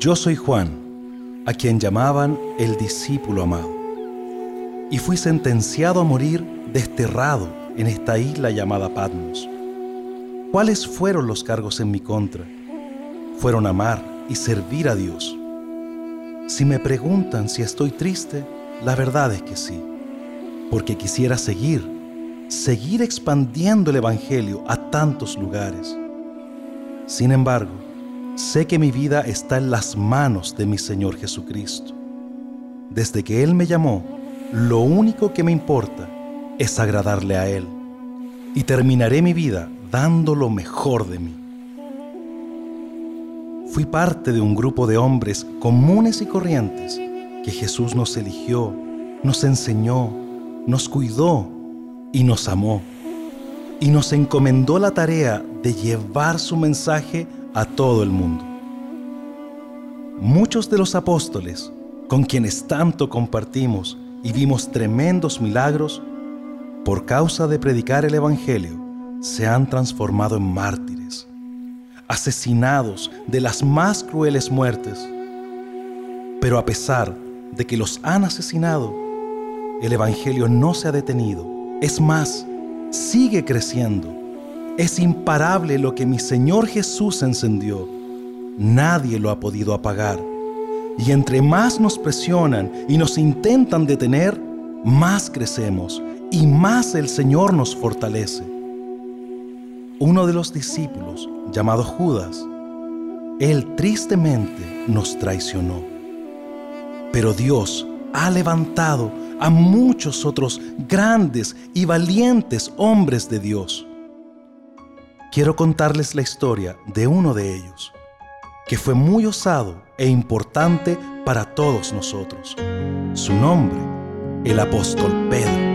Yo soy Juan, a quien llamaban el discípulo amado, y fui sentenciado a morir desterrado en esta isla llamada Patmos. ¿Cuáles fueron los cargos en mi contra? Fueron amar y servir a Dios. Si me preguntan si estoy triste, la verdad es que sí, porque quisiera seguir, seguir expandiendo el Evangelio a tantos lugares. Sin embargo, sé que mi vida está en las manos de mi Señor Jesucristo. Desde que Él me llamó, lo único que me importa es agradarle a Él. Y terminaré mi vida dando lo mejor de mí. Fui parte de un grupo de hombres comunes y corrientes que Jesús nos eligió, nos enseñó, nos cuidó y nos amó. Y nos encomendó la tarea de llevar su mensaje a todo el mundo. Muchos de los apóstoles, con quienes tanto compartimos y vimos tremendos milagros, por causa de predicar el Evangelio, se han transformado en mártires, asesinados de las más crueles muertes. Pero a pesar de que los han asesinado, el Evangelio no se ha detenido. Es más, sigue creciendo. Es imparable lo que mi Señor Jesús encendió. Nadie lo ha podido apagar. Y entre más nos presionan y nos intentan detener, más crecemos y más el Señor nos fortalece. Uno de los discípulos, llamado Judas, él tristemente nos traicionó. Pero Dios ha levantado a muchos otros grandes y valientes hombres de Dios. Quiero contarles la historia de uno de ellos, que fue muy osado e importante para todos nosotros. Su nombre, el apóstol Pedro.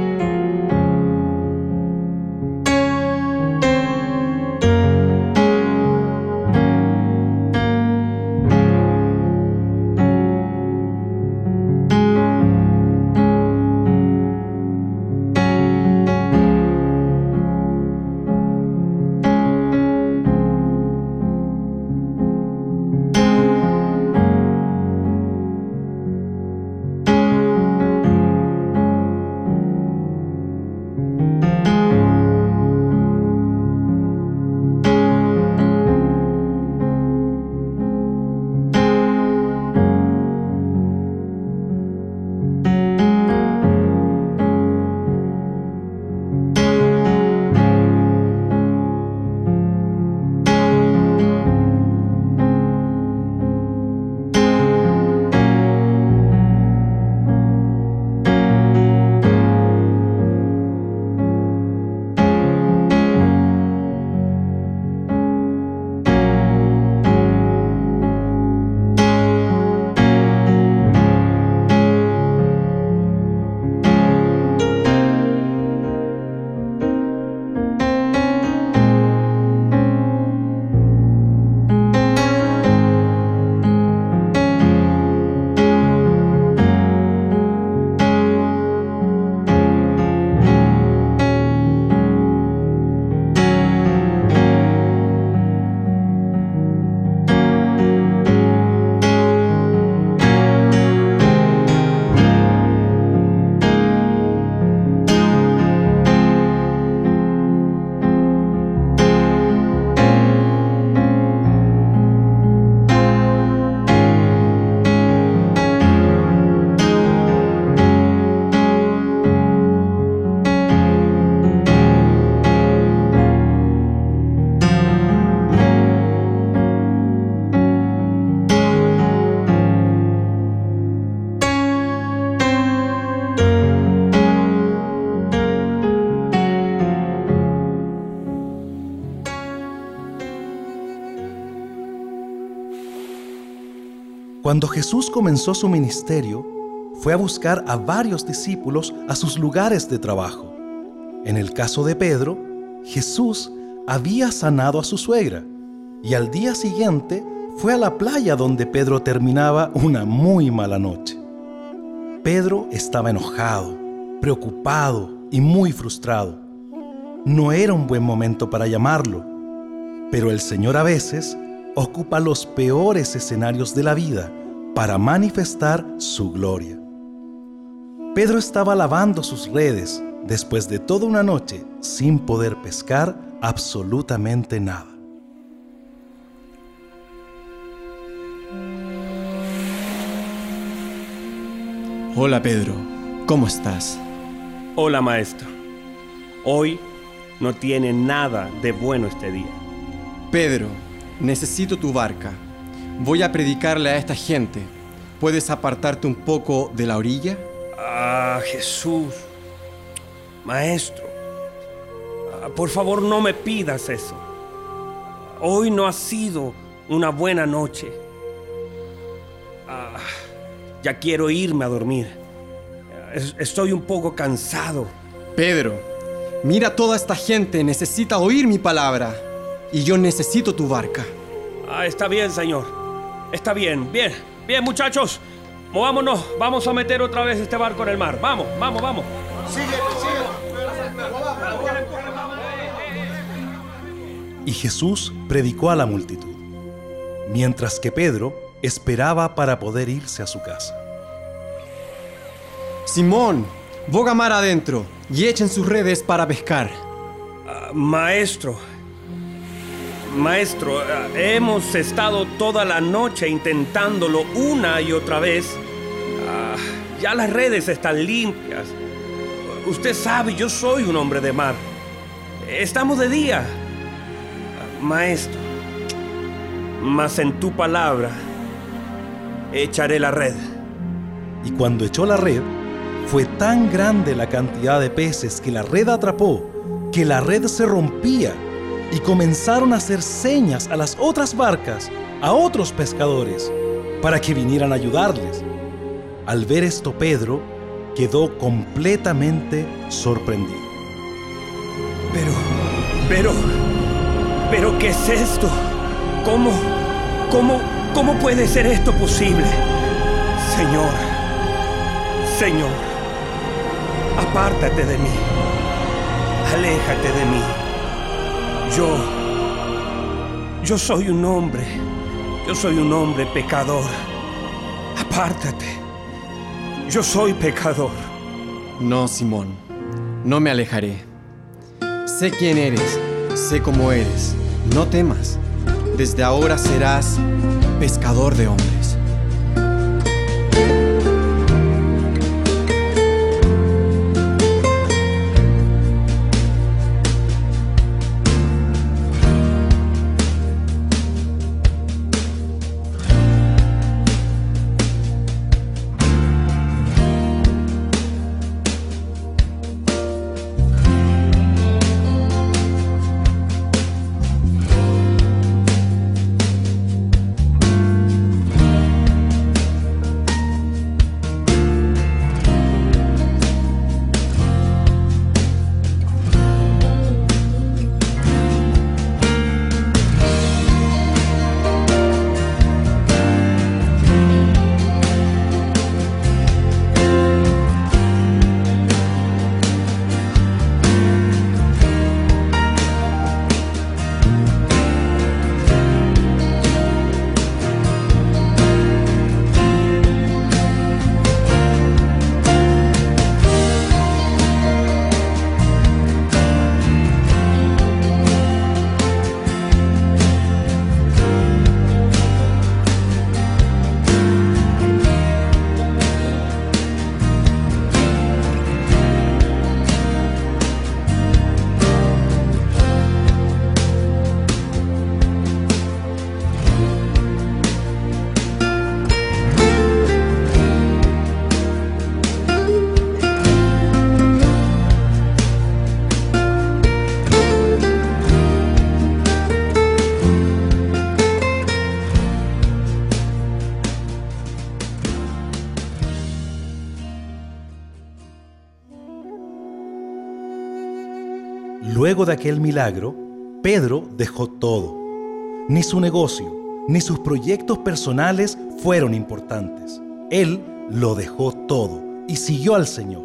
Cuando Jesús comenzó su ministerio, fue a buscar a varios discípulos a sus lugares de trabajo. En el caso de Pedro, Jesús había sanado a su suegra y al día siguiente fue a la playa donde Pedro terminaba una muy mala noche. Pedro estaba enojado, preocupado y muy frustrado. No era un buen momento para llamarlo, pero el Señor a veces ocupa los peores escenarios de la vida para manifestar su gloria. Pedro estaba lavando sus redes después de toda una noche sin poder pescar absolutamente nada. Hola Pedro, ¿cómo estás? Hola maestro. Hoy no tiene nada de bueno este día. Pedro, necesito tu barca. Voy a predicarle a esta gente. ¿Puedes apartarte un poco de la orilla? Ah, Jesús. Maestro, ah, por favor no me pidas eso. Hoy no ha sido una buena noche. Ah, ya quiero irme a dormir. Estoy un poco cansado. Pedro, mira toda esta gente necesita oír mi palabra y yo necesito tu barca. Ah, está bien, señor. Está bien, bien, bien, muchachos. Movámonos, vamos a meter otra vez este barco en el mar. Vamos, vamos, vamos. Sigue, sigue. Y Jesús predicó a la multitud, mientras que Pedro esperaba para poder irse a su casa. Simón, boga mar adentro y echen sus redes para pescar. Ah, maestro, maestro, ah, hemos estado toda la noche intentándolo una y otra vez. Ah, ya las redes están limpias. Usted sabe, yo soy un hombre de mar. Estamos de día. Maestro, mas en tu palabra echaré la red. Y cuando echó la red, fue tan grande la cantidad de peces que la red atrapó, que la red se rompía y comenzaron a hacer señas a las otras barcas, a otros pescadores, para que vinieran a ayudarles. Al ver esto, Pedro quedó completamente sorprendido. Pero, pero, pero, ¿qué es esto? ¿Cómo, cómo, cómo puede ser esto posible? Señor, Señor, apártate de mí, aléjate de mí. Yo, yo soy un hombre, yo soy un hombre pecador. Apártate, yo soy pecador. No, Simón, no me alejaré. Sé quién eres, sé cómo eres. No temas. Desde ahora serás pescador de hombres. De aquel milagro, Pedro dejó todo. Ni su negocio, ni sus proyectos personales fueron importantes. Él lo dejó todo y siguió al Señor.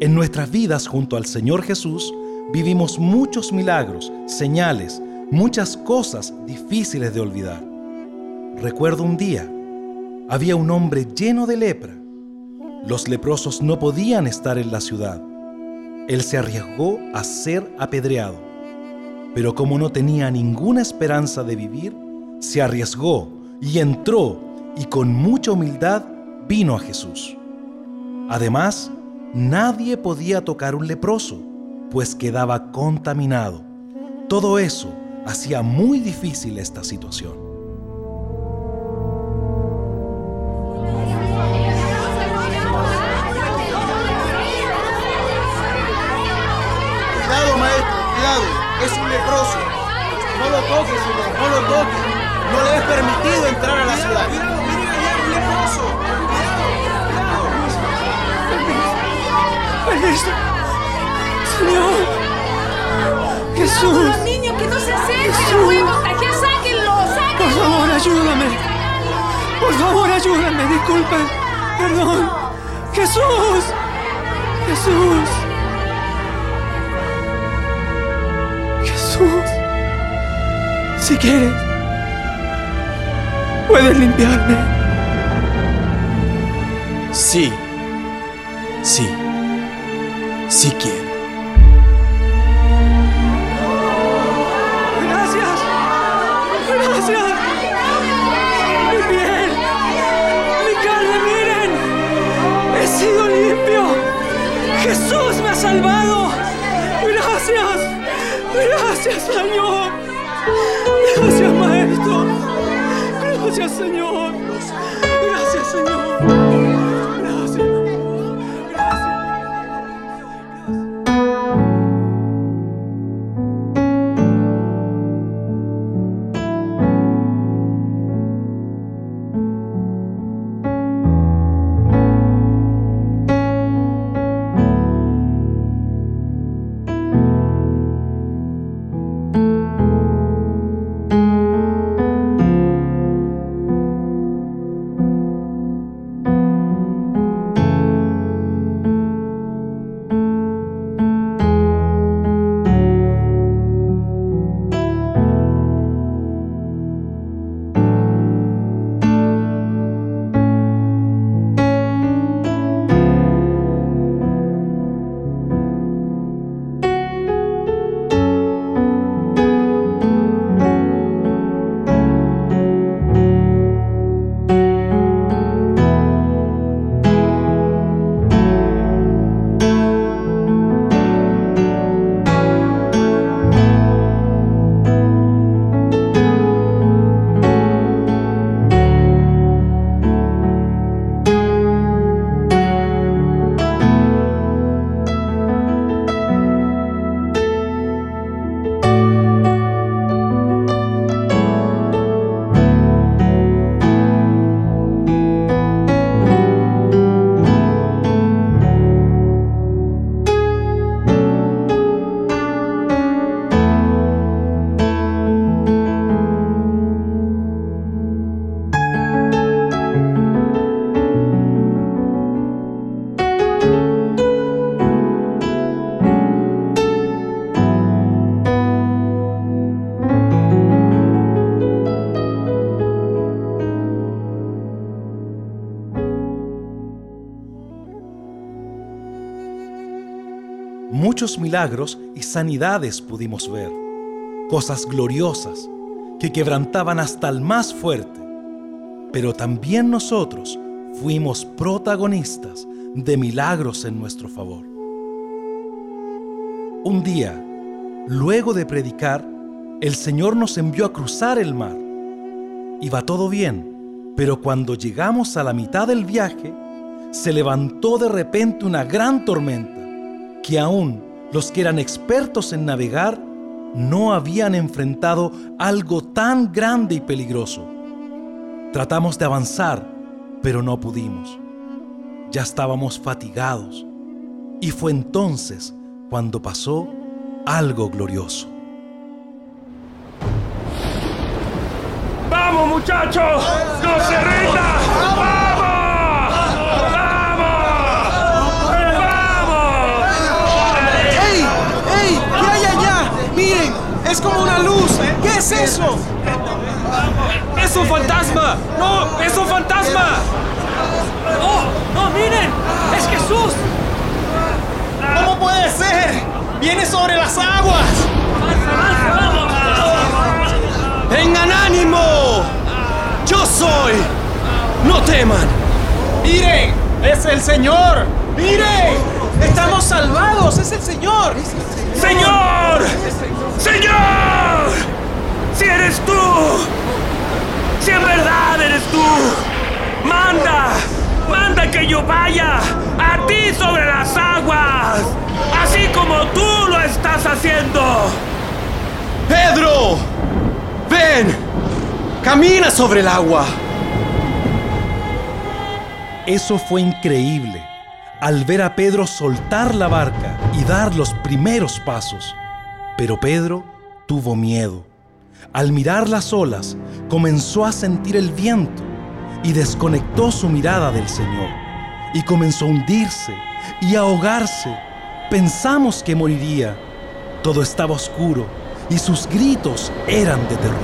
En nuestras vidas junto al Señor Jesús vivimos muchos milagros, señales, muchas cosas difíciles de olvidar. Recuerdo un día, había un hombre lleno de lepra. Los leprosos no podían estar en la ciudad. Él se arriesgó a ser apedreado, pero como no tenía ninguna esperanza de vivir, se arriesgó y entró y con mucha humildad vino a Jesús. Además, nadie podía tocar un leproso, pues quedaba contaminado. Todo eso hacía muy difícil esta situación. Toques, señor, no lo toques. No le es permitido entrar a la ciudad. Cuidado, miren allá, un leproso. Señor. Jesús. Los niños que no se acerquen que sáquenlo, Por sáquenlo. favor, ayúdame. Por favor, ayúdame. Disculpen. Perdón. Jesús. Jesús. Jesús. Si quieres, puedes limpiarme. Sí. Sí. Sí quiero. Gracias. Gracias. Mi piel. Mi carne, miren. He sido limpio. Jesús me ha salvado. Gracias. Gracias, Señor. Gracias, Señor. Milagros y sanidades pudimos ver, cosas gloriosas que quebrantaban hasta el más fuerte. Pero también nosotros fuimos protagonistas de milagros en nuestro favor. Un día, luego de predicar, el Señor nos envió a cruzar el mar. Iba todo bien, pero cuando llegamos a la mitad del viaje, se levantó de repente una gran tormenta que aún los que eran expertos en navegar no habían enfrentado algo tan grande y peligroso. Tratamos de avanzar, pero no pudimos. Ya estábamos fatigados. Y fue entonces cuando pasó algo glorioso. ¡Vamos, muchachos! ¡No se rindan! ¡Vamos! Es como una luz. ¿Qué es eso? ¡Es un fantasma! ¡No! ¡Es un fantasma! ¡Oh! ¡No, miren! ¡Es Jesús! ¿Cómo puede ser? Viene sobre las aguas. ¡Tengan ánimo! ¡Yo soy! ¡No teman! Miren, es el Señor. Miren, estamos salvados. Es el Señor. ¡Señor! ¡Señor! ¡Si eres tú! ¡Si en verdad eres tú! ¡Manda! ¡Manda que yo vaya a ti sobre las aguas! Así como tú lo estás haciendo. ¡Pedro! ¡Ven! ¡Camina sobre el agua! Eso fue increíble al ver a Pedro soltar la barca y dar los primeros pasos. Pero Pedro tuvo miedo. Al mirar las olas, comenzó a sentir el viento y desconectó su mirada del Señor. Y comenzó a hundirse y ahogarse. Pensamos que moriría. Todo estaba oscuro y sus gritos eran de terror.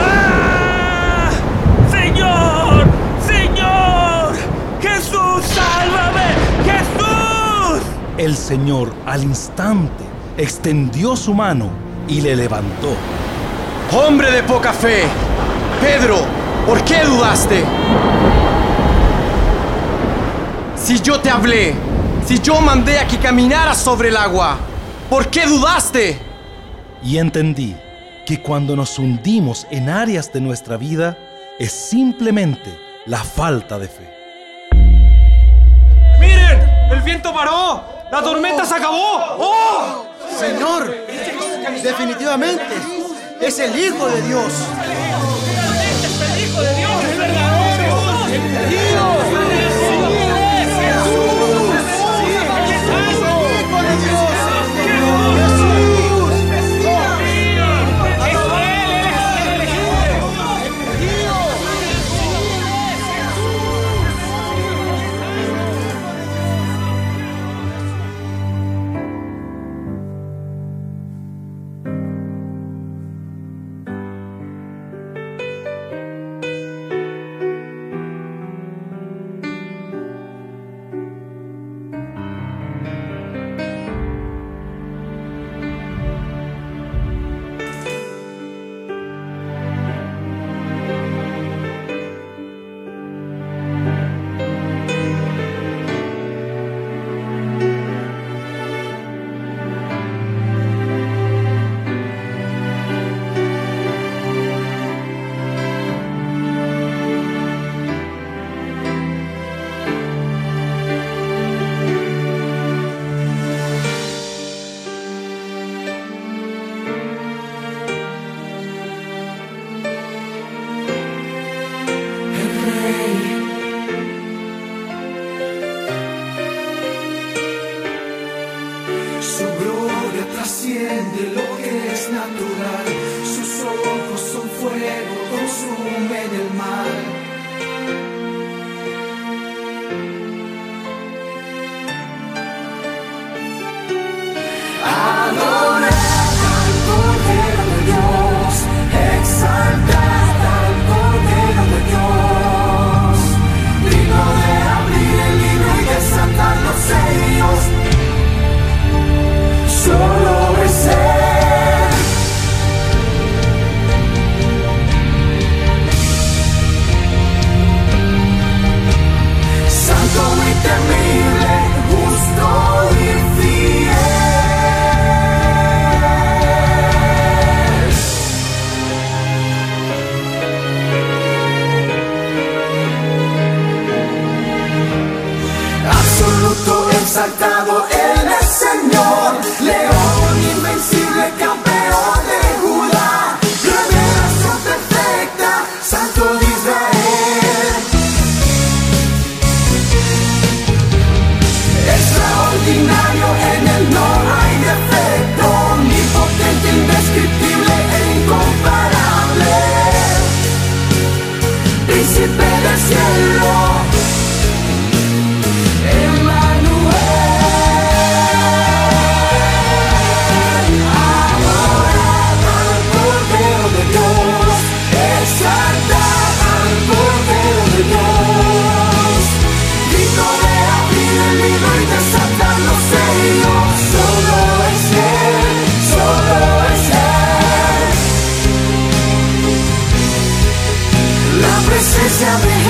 ¡Ah! ¡Señor! ¡Señor! ¡Jesús, sálvame! ¡Jesús! El Señor al instante extendió su mano y le levantó. ¡Hombre de poca fe! Pedro, ¿por qué dudaste? Si yo te hablé, si yo mandé a que caminaras sobre el agua, ¿por qué dudaste? Y entendí que cuando nos hundimos en áreas de nuestra vida es simplemente la falta de fe. ¡El viento paró! ¡La tormenta se acabó! ¡Oh! Señor, definitivamente es el Hijo de Dios. Su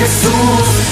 Jesús,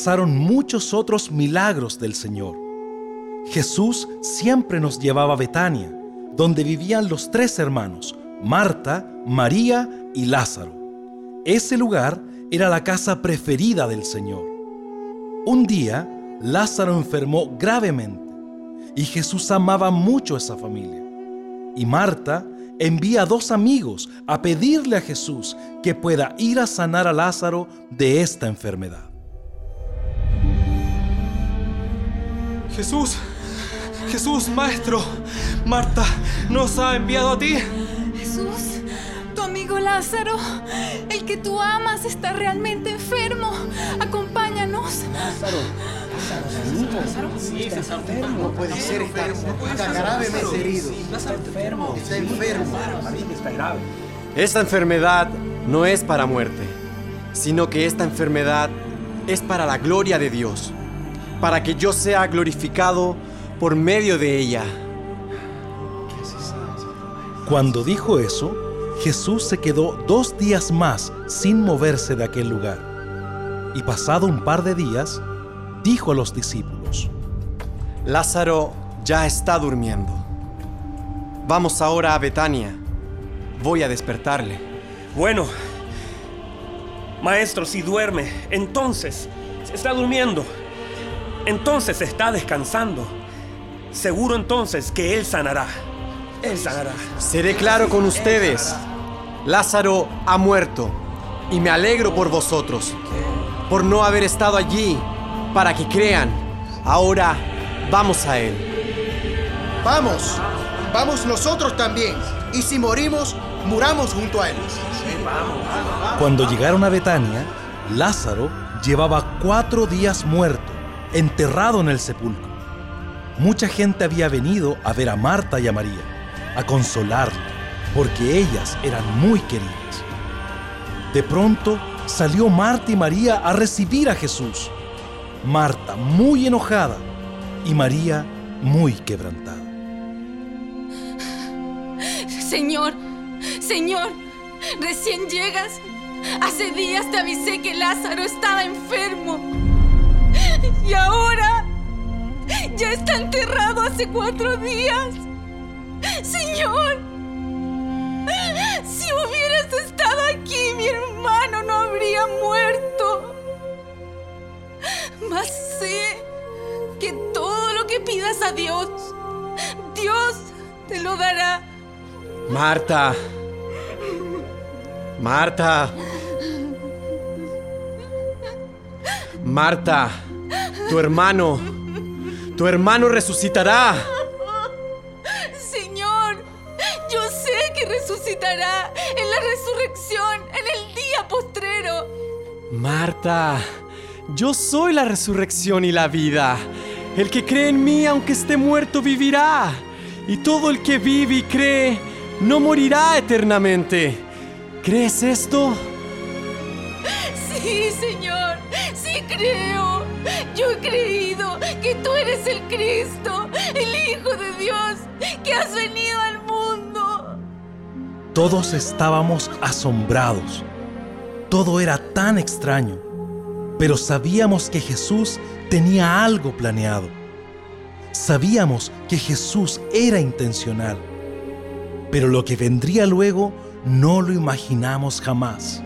pasaron muchos otros milagros del Señor. Jesús siempre nos llevaba a Betania, donde vivían los tres hermanos, Marta, María y Lázaro. Ese lugar era la casa preferida del Señor. Un día, Lázaro enfermó gravemente y Jesús amaba mucho a esa familia. Y Marta envía a dos amigos a pedirle a Jesús que pueda ir a sanar a Lázaro de esta enfermedad. Jesús, Jesús, Maestro, Marta nos ha enviado a ti. Jesús, tu amigo Lázaro, el que tú amas, está realmente enfermo. Acompáñanos. No puede ser, está, está gravemente herido. Está enfermo. Está enfermo. Esta enfermedad no es para muerte, sino que esta enfermedad es para la gloria de Dios, para que yo sea glorificado por medio de ella. Cuando dijo eso, Jesús se quedó dos días más sin moverse de aquel lugar. Y pasado un par de días, dijo a los discípulos, Lázaro ya está durmiendo. Vamos ahora a Betania. Voy a despertarle. Bueno, maestro, si duerme, entonces está durmiendo. Entonces está descansando. Seguro entonces que Él sanará. Él sanará. Seré claro con ustedes. Lázaro ha muerto y me alegro por vosotros, por no haber estado allí para que crean. Ahora vamos a él. Vamos, vamos nosotros también. Y si morimos, muramos junto a él. Cuando llegaron a Betania, Lázaro llevaba cuatro días muerto, enterrado en el sepulcro. Mucha gente había venido a ver a Marta y a María, a consolarla, porque ellas eran muy queridas. De pronto salió Marta y María a recibir a Jesús. Marta muy enojada y María muy quebrantada. Señor, Señor, recién llegas. Hace días te avisé que Lázaro estaba enfermo. Y ahora ya está enterrado hace cuatro días. Señor, si hubieras estado aquí, mi hermano no habría muerto. Mas sé que todo lo que pidas a Dios, Dios te lo dará. Marta. Marta. Marta, tu hermano, tu hermano resucitará. Señor, yo sé que resucitará en la resurrección, en el día postrero. Marta, yo soy la resurrección y la vida. El que cree en mí, aunque esté muerto, vivirá. Y todo el que vive y cree, no morirá eternamente. ¿Crees esto? Sí, Señor, sí creo. Yo he creído que tú eres el Cristo, el Hijo de Dios, que has venido al mundo. Todos estábamos asombrados. Todo era tan extraño, pero sabíamos que Jesús tenía algo planeado. sabíamos que Jesús era intencional, pero lo que vendría luego no lo imaginamos jamás.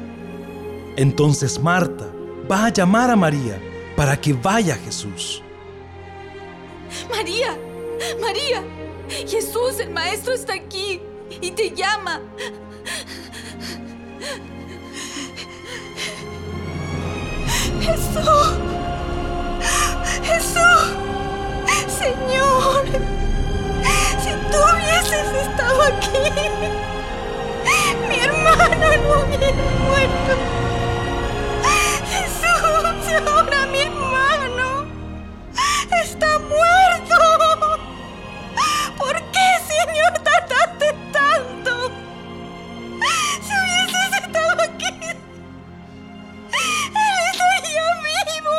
Entonces Marta va a llamar a María para que vaya a Jesús. María, María, Jesús, el Maestro está aquí y te llama. Jesús, Jesús, Señor, si tú hubieses estado aquí, mi hermano no hubiera muerto. Jesús, ahora mi hermano está muerto. ¿Por qué, Señor, tardaste tanto? Si hubieses estado aquí, Él estaría vivo.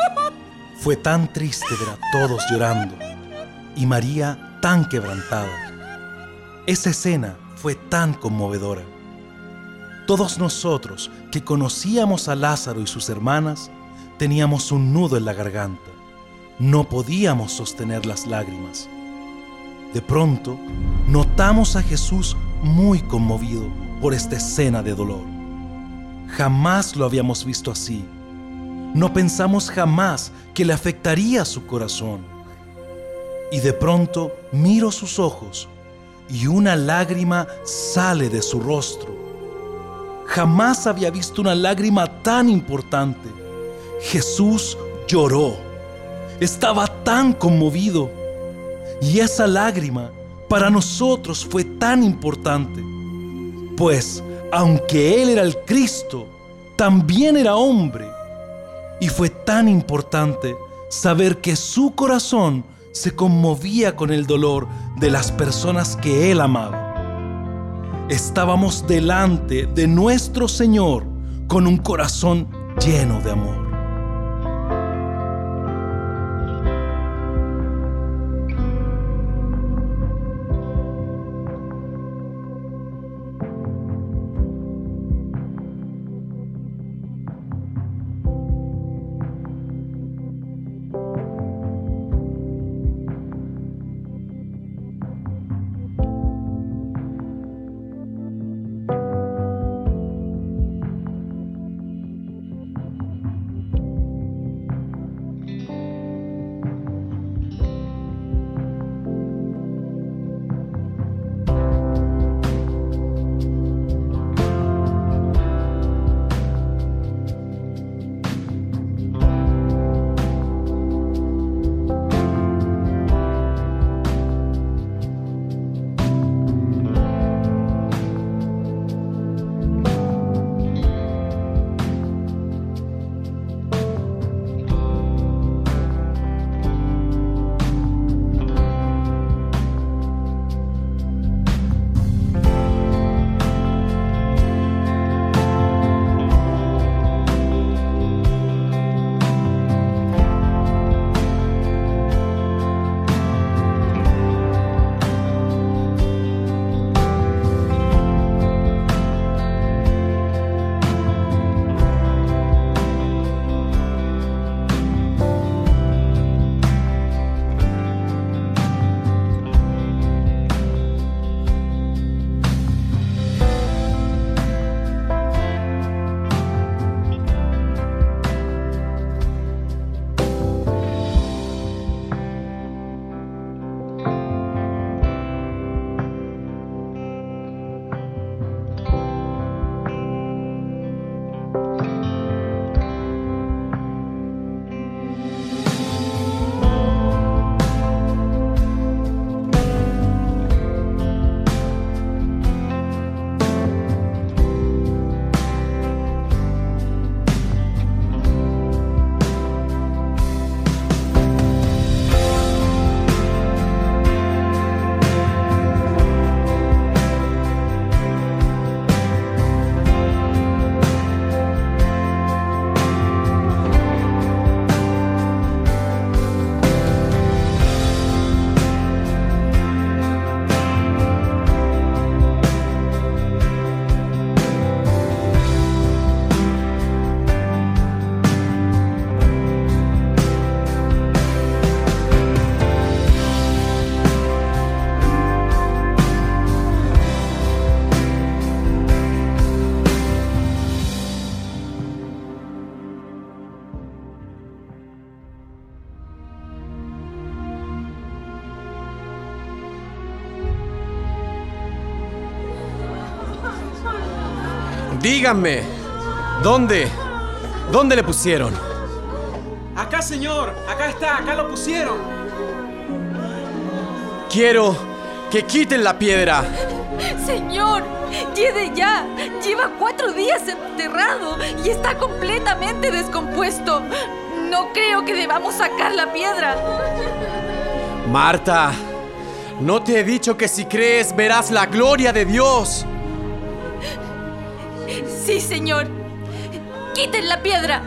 Fue tan triste ver a todos llorando y María tan quebrantada. Esa escena fue tan conmovedora. Todos nosotros que conocíamos a Lázaro y sus hermanas teníamos un nudo en la garganta. No podíamos sostener las lágrimas. De pronto, notamos a Jesús muy conmovido por esta escena de dolor. Jamás lo habíamos visto así. No pensamos jamás que le afectaría su corazón. Y de pronto miro sus ojos y una lágrima sale de su rostro. Jamás había visto una lágrima tan importante. Jesús lloró. Estaba tan conmovido. Y esa lágrima para nosotros fue tan importante. Pues, aunque Él era el Cristo, también era hombre. Y fue tan importante saber que su corazón se conmovía con el dolor de las personas que Él amaba. Estábamos delante de nuestro Señor con un corazón lleno de amor. Díganme, ¿dónde? ¿Dónde le pusieron? Acá, señor. Acá está. Acá lo pusieron. Quiero que quiten la piedra. Señor, lleve ya. Lleva cuatro días enterrado y está completamente descompuesto. No creo que debamos sacar la piedra. Marta, ¿no te he dicho que si crees verás la gloria de Dios? Sí, señor. Quiten la piedra.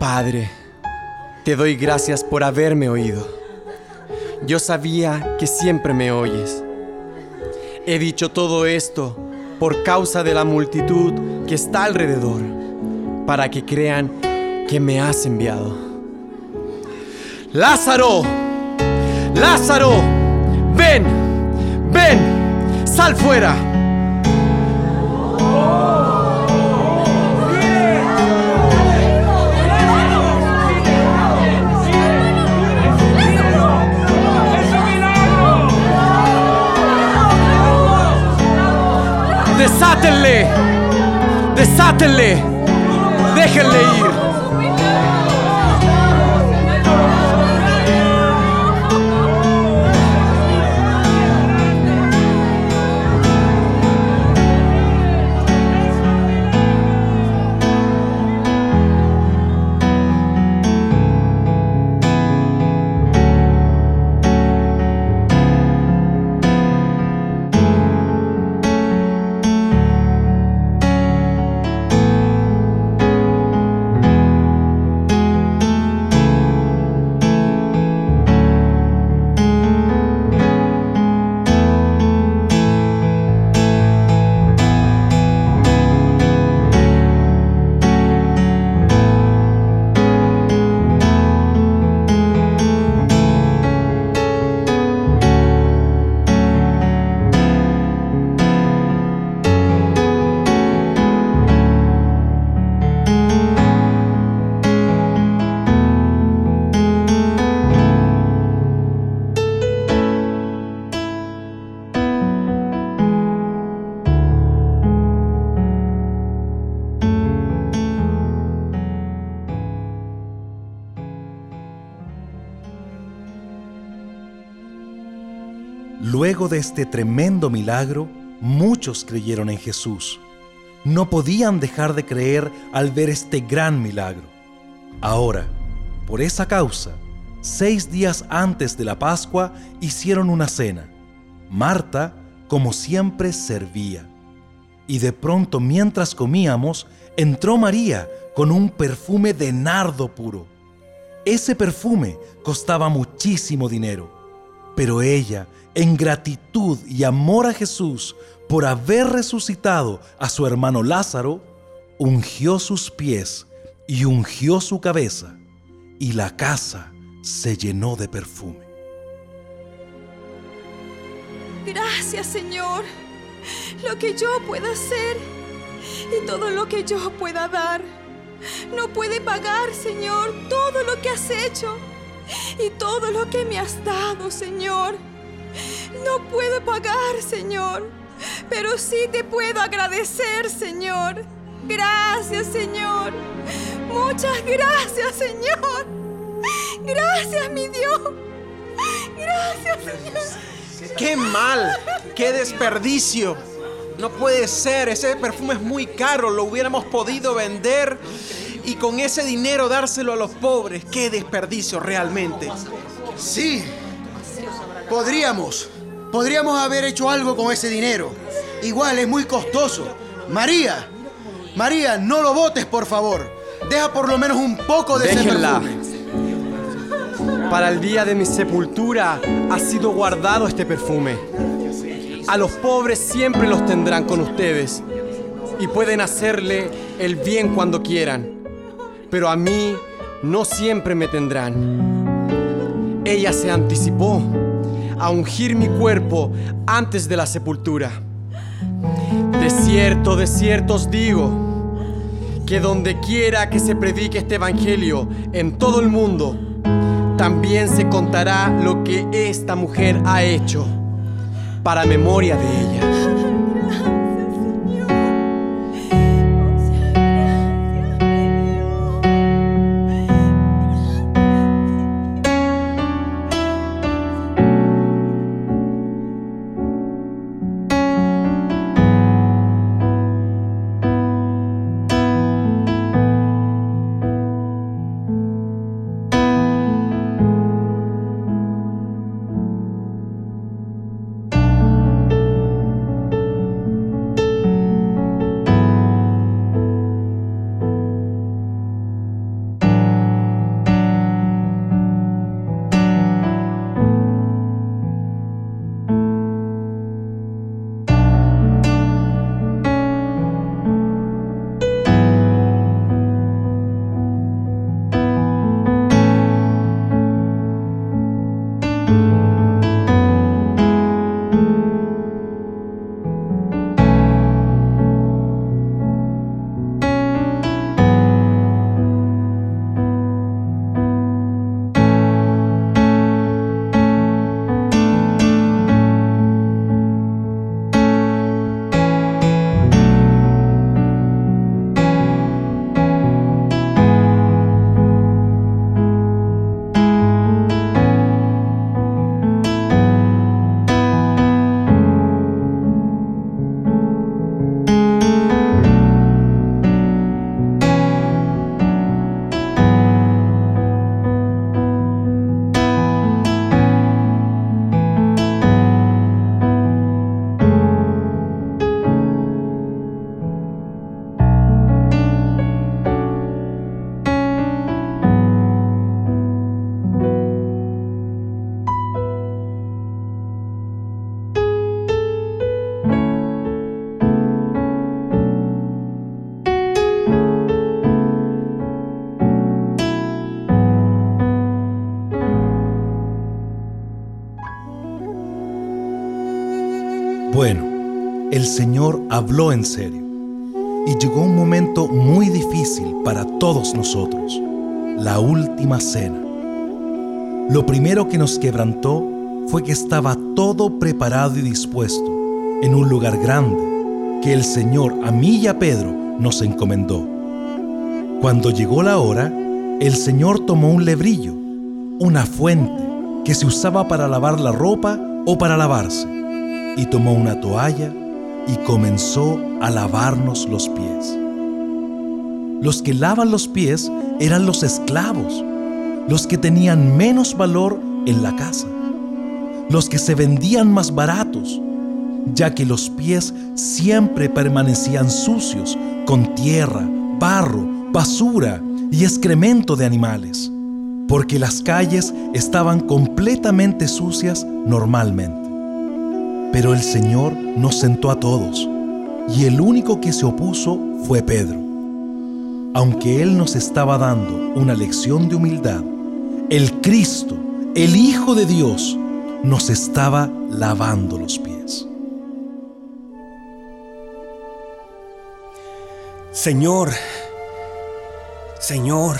Padre, te doy gracias por haberme oído. Yo sabía que siempre me oyes. He dicho todo esto por causa de la multitud que está alrededor, para que crean que me has enviado. Lázaro, Lázaro, ven, ven, sal fuera. Desátenle, desátenle, déjenle ir. Este tremendo milagro, muchos creyeron en Jesús. No podían dejar de creer al ver este gran milagro. Ahora, por esa causa, seis días antes de la Pascua hicieron una cena. Marta, como siempre, servía. Y de pronto, mientras comíamos, entró María con un perfume de nardo puro. Ese perfume costaba muchísimo dinero, pero ella, en gratitud y amor a Jesús por haber resucitado a su hermano Lázaro, ungió sus pies y ungió su cabeza, y la casa se llenó de perfume. Gracias, Señor. Lo que yo pueda hacer y todo lo que yo pueda dar. No puede pagar, Señor, todo lo que has hecho y todo lo que me has dado, Señor. No puedo pagar, Señor, pero sí te puedo agradecer, Señor. Gracias, Señor. Muchas gracias, Señor. Gracias, mi Dios. Gracias, Señor. ¡Qué mal! ¡Qué desperdicio! No puede ser, ese perfume es muy caro, lo hubiéramos podido vender y con ese dinero dárselo a los pobres. ¡Qué desperdicio realmente! Sí, podríamos. Podríamos haber hecho algo con ese dinero. Igual es muy costoso. María, María, no lo botes, por favor. Deja por lo menos un poco de Déjenla. ese perfume. Para el día de mi sepultura ha sido guardado este perfume. A los pobres siempre los tendrán con ustedes y pueden hacerle el bien cuando quieran. Pero a mí no siempre me tendrán. Ella se anticipó a ungir mi cuerpo antes de la sepultura. De cierto, de cierto os digo que donde quiera que se predique este evangelio en todo el mundo, también se contará lo que esta mujer ha hecho para memoria de ella. El Señor habló en serio y llegó un momento muy difícil para todos nosotros, la última cena. Lo primero que nos quebrantó fue que estaba todo preparado y dispuesto en un lugar grande que el Señor a mí y a Pedro nos encomendó. Cuando llegó la hora, el Señor tomó un lebrillo, una fuente que se usaba para lavar la ropa o para lavarse, y tomó una toalla y comenzó a lavarnos los pies. Los que lavan los pies eran los esclavos, los que tenían menos valor en la casa, los que se vendían más baratos, ya que los pies siempre permanecían sucios con tierra, barro, basura y excremento de animales, porque las calles estaban completamente sucias normalmente. Pero el Señor nos sentó a todos, y el único que se opuso fue Pedro. Aunque Él nos estaba dando una lección de humildad, el Cristo, el Hijo de Dios, nos estaba lavando los pies. Señor, Señor,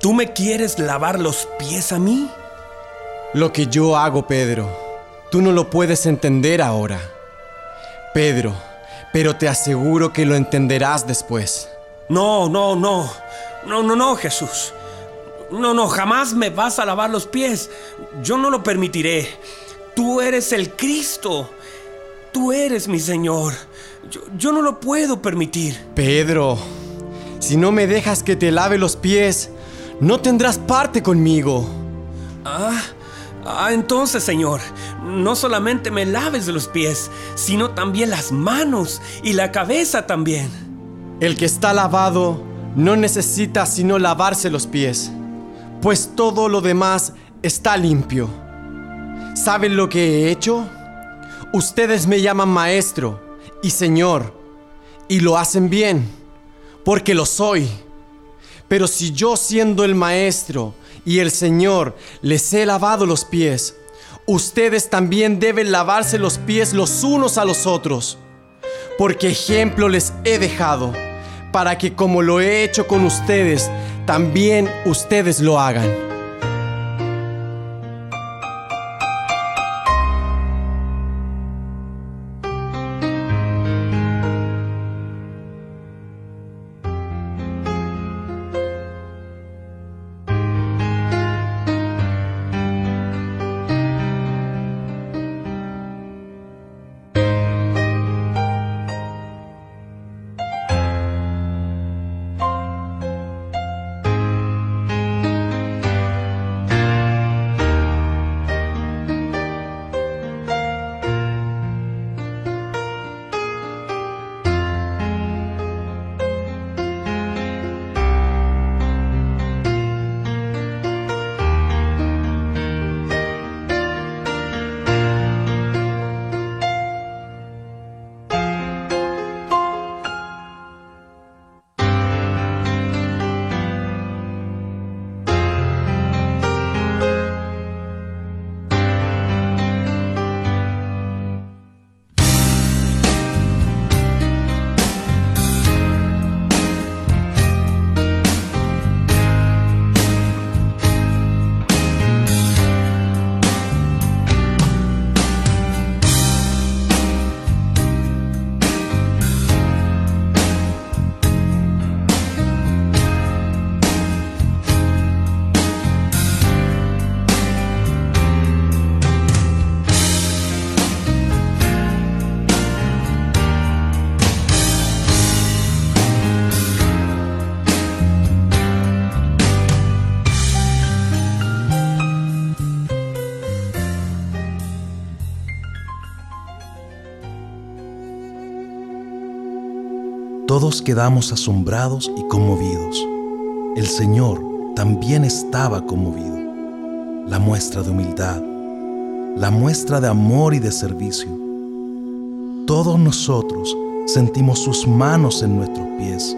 ¿tú me quieres lavar los pies a mí? Lo que yo hago, Pedro, tú no lo puedes entender ahora. Pedro, pero te aseguro que lo entenderás después. No, no, no. No, no, no, Jesús. No, no, jamás me vas a lavar los pies. Yo no lo permitiré. Tú eres el Cristo. Tú eres mi Señor. Yo, yo no lo puedo permitir. Pedro, si no me dejas que te lave los pies, no tendrás parte conmigo. Ah, ah, entonces, Señor, no solamente me laves los pies, sino también las manos y la cabeza también. El que está lavado no necesita sino lavarse los pies, pues todo lo demás está limpio. ¿Saben lo que he hecho? Ustedes me llaman maestro y señor, y lo hacen bien, porque lo soy. Pero si yo siendo el maestro y el señor les he lavado los pies, ustedes también deben lavarse los pies los unos a los otros, porque ejemplo les he dejado, para que como lo he hecho con ustedes, también ustedes lo hagan. Quedamos asombrados y conmovidos. El Señor también estaba conmovido. La muestra de humildad, la muestra de amor y de servicio. Todos nosotros sentimos sus manos en nuestros pies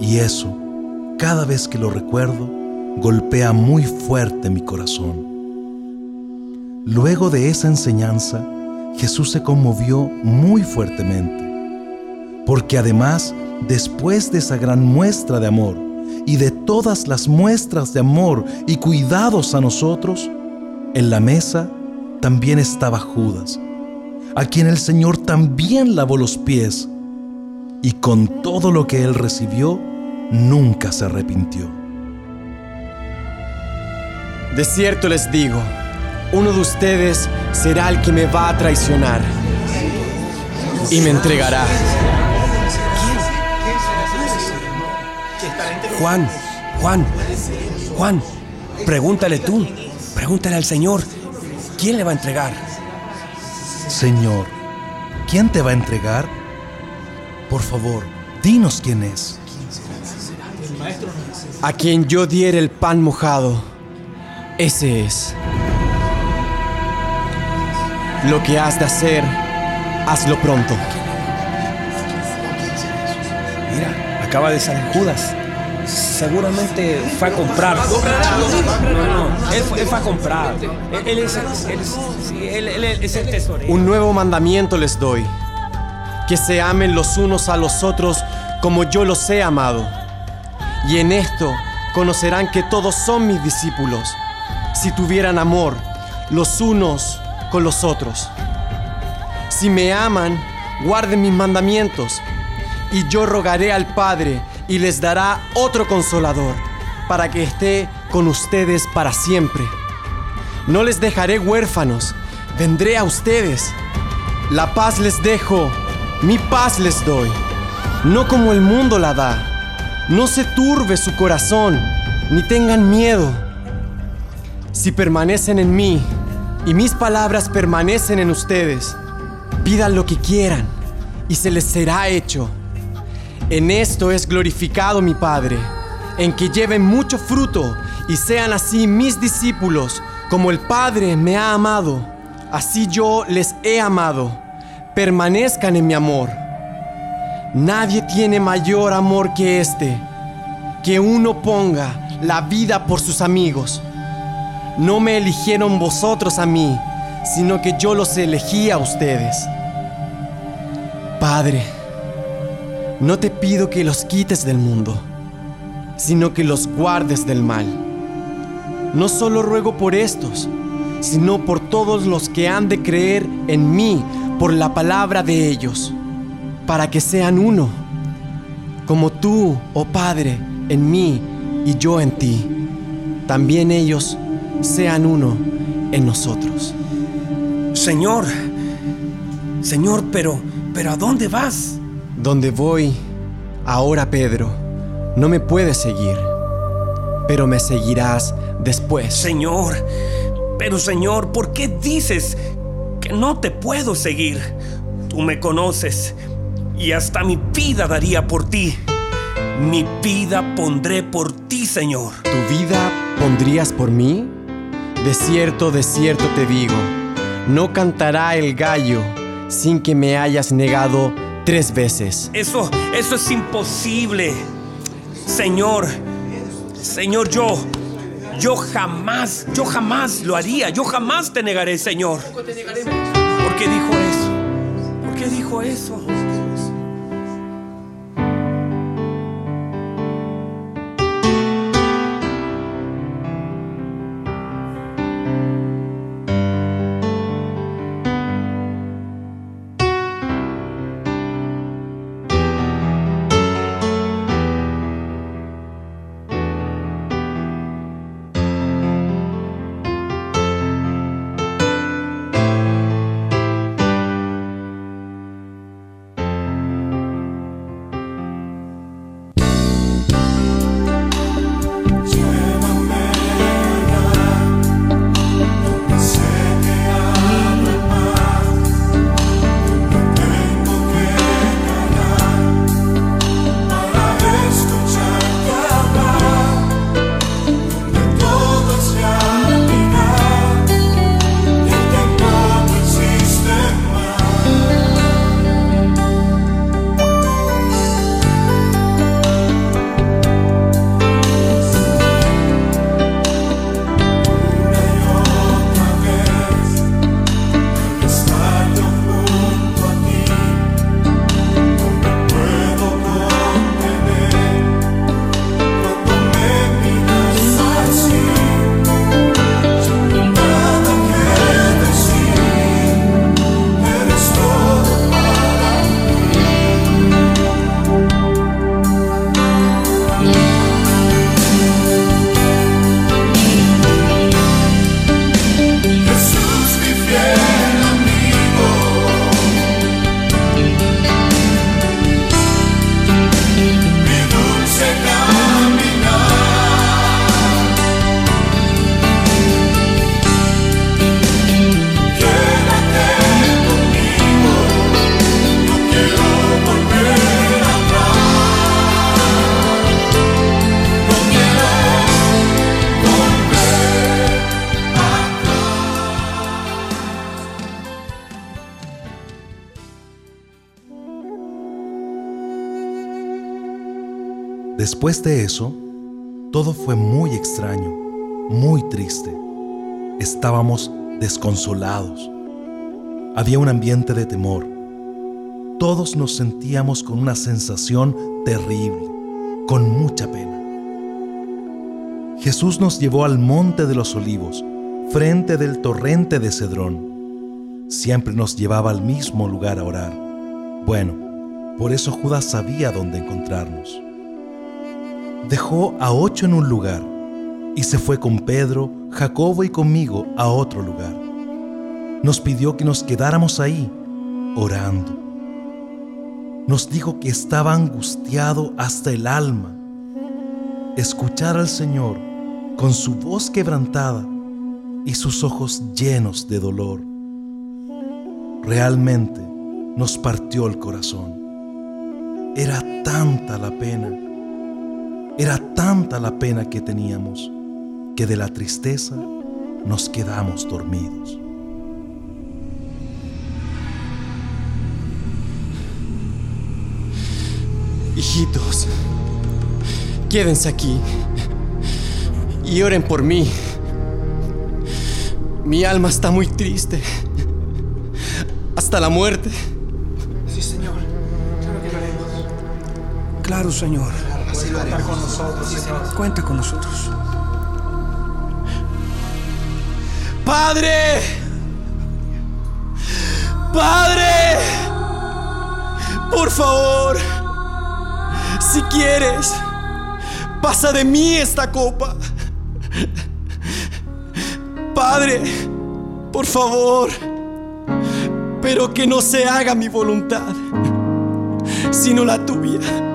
y eso, cada vez que lo recuerdo, golpea muy fuerte mi corazón. Luego de esa enseñanza, Jesús se conmovió muy fuertemente, porque además, después de esa gran muestra de amor y de todas las muestras de amor y cuidados a nosotros, en la mesa también estaba Judas, a quien el Señor también lavó los pies, y con todo lo que él recibió, nunca se arrepintió. De cierto les digo, uno de ustedes será el que me va a traicionar y me entregará. Juan, Juan, Juan, pregúntale tú, pregúntale al Señor, ¿quién le va a entregar? Señor, ¿quién te va a entregar? Por favor, dinos quién es. A quien yo diere el pan mojado, ese es. Lo que has de hacer, hazlo pronto. Mira, acaba de salir Judas. Seguramente fue a comprar. No, no, él fue, él fue a comprar. Es, él es el tesorero. Un nuevo mandamiento les doy, que se amen los unos a los otros como yo los he amado. Y en esto conocerán que todos son mis discípulos, si tuvieran amor los unos con los otros. Si me aman, guarden mis mandamientos, y yo rogaré al Padre y les dará otro consolador, para que esté con ustedes para siempre. No les dejaré huérfanos, vendré a ustedes. La paz les dejo, mi paz les doy, no como el mundo la da. No se turbe su corazón, ni tengan miedo. Si permanecen en mí y mis palabras permanecen en ustedes, pidan lo que quieran y se les será hecho. En esto es glorificado mi Padre, en que lleven mucho fruto y sean así mis discípulos, como el Padre me ha amado, así yo les he amado. Permanezcan en mi amor. Nadie tiene mayor amor que este, que uno ponga la vida por sus amigos. No me eligieron vosotros a mí, sino que yo los elegí a ustedes. Padre, no te pido que los quites del mundo, sino que los guardes del mal. No solo ruego por estos, sino por todos los que han de creer en mí por la palabra de ellos, para que sean uno, como tú, oh Padre, en mí y yo en ti. También ellos sean uno en nosotros. Señor, Señor, pero, pero ¿a dónde vas? Donde voy ahora, Pedro, no me puedes seguir, pero me seguirás después. Señor, pero Señor, ¿por qué dices que no te puedo seguir? Tú me conoces y hasta mi vida daría por ti. Mi vida pondré por ti, Señor. ¿Tu vida pondrías por mí? De cierto, de cierto te digo, no cantará el gallo sin que me hayas negado tres veces. Eso, eso es imposible. Señor, Señor, yo, yo jamás, yo jamás lo haría. Yo jamás te negaré, Señor. ¿Por qué dijo eso? ¿Por qué dijo eso? Después de eso, todo fue muy extraño, muy triste. Estábamos desconsolados. Había un ambiente de temor. Todos nos sentíamos con una sensación terrible, con mucha pena. Jesús nos llevó al monte de los olivos, frente del torrente de Cedrón. Siempre nos llevaba al mismo lugar a orar. Bueno, por eso Judas sabía dónde encontrarnos. Dejó a ocho en un lugar y se fue con Pedro, Jacobo y conmigo a otro lugar. Nos pidió que nos quedáramos ahí, orando. Nos dijo que estaba angustiado hasta el alma. Escuchar al Señor con su voz quebrantada y sus ojos llenos de dolor. Realmente nos partió el corazón. Era tanta la pena, era tanta la pena que teníamos, que de la tristeza nos quedamos dormidos. Hijitos, quédense aquí y oren por mí. Mi alma está muy triste. Hasta la muerte. Sí, Señor. Claro que lo haremos. Claro, Señor. Así lo haremos. con nosotros, Señor. Cuenta con nosotros. Padre. Padre. Por favor. Si quieres, pasa de mí esta copa. Padre, por favor, pero que no se haga mi voluntad, sino la tuya.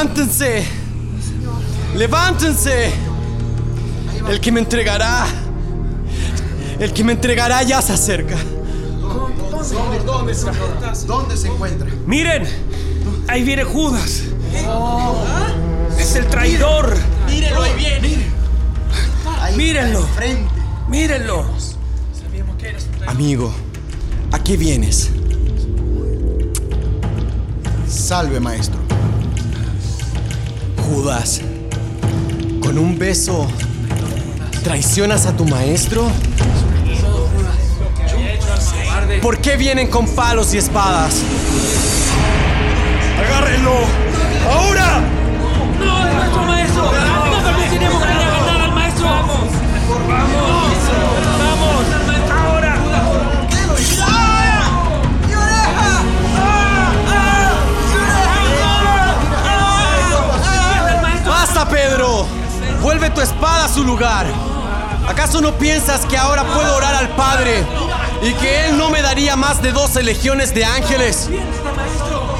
Levántense. Levántense. El que me entregará. El que me entregará ya se acerca. ¿Dónde, ¿Dónde se encuentra? Miren, ahí viene Judas. Es el traidor. Mírenlo, ahí viene. Mírenlo. Mírenlo. Amigo, ¿a qué vienes? Salve, maestro. Beso traicionas a tu maestro? ¿Por qué vienen con palos y espadas? ¡Agárrenlo! ¡Ahora! ¡No, es nuestro maestro! ¡No permitiremos ¡Vuelve tu espada a su lugar! ¿Acaso no piensas que ahora puedo orar al Padre y que Él no me daría más de 12 legiones de ángeles?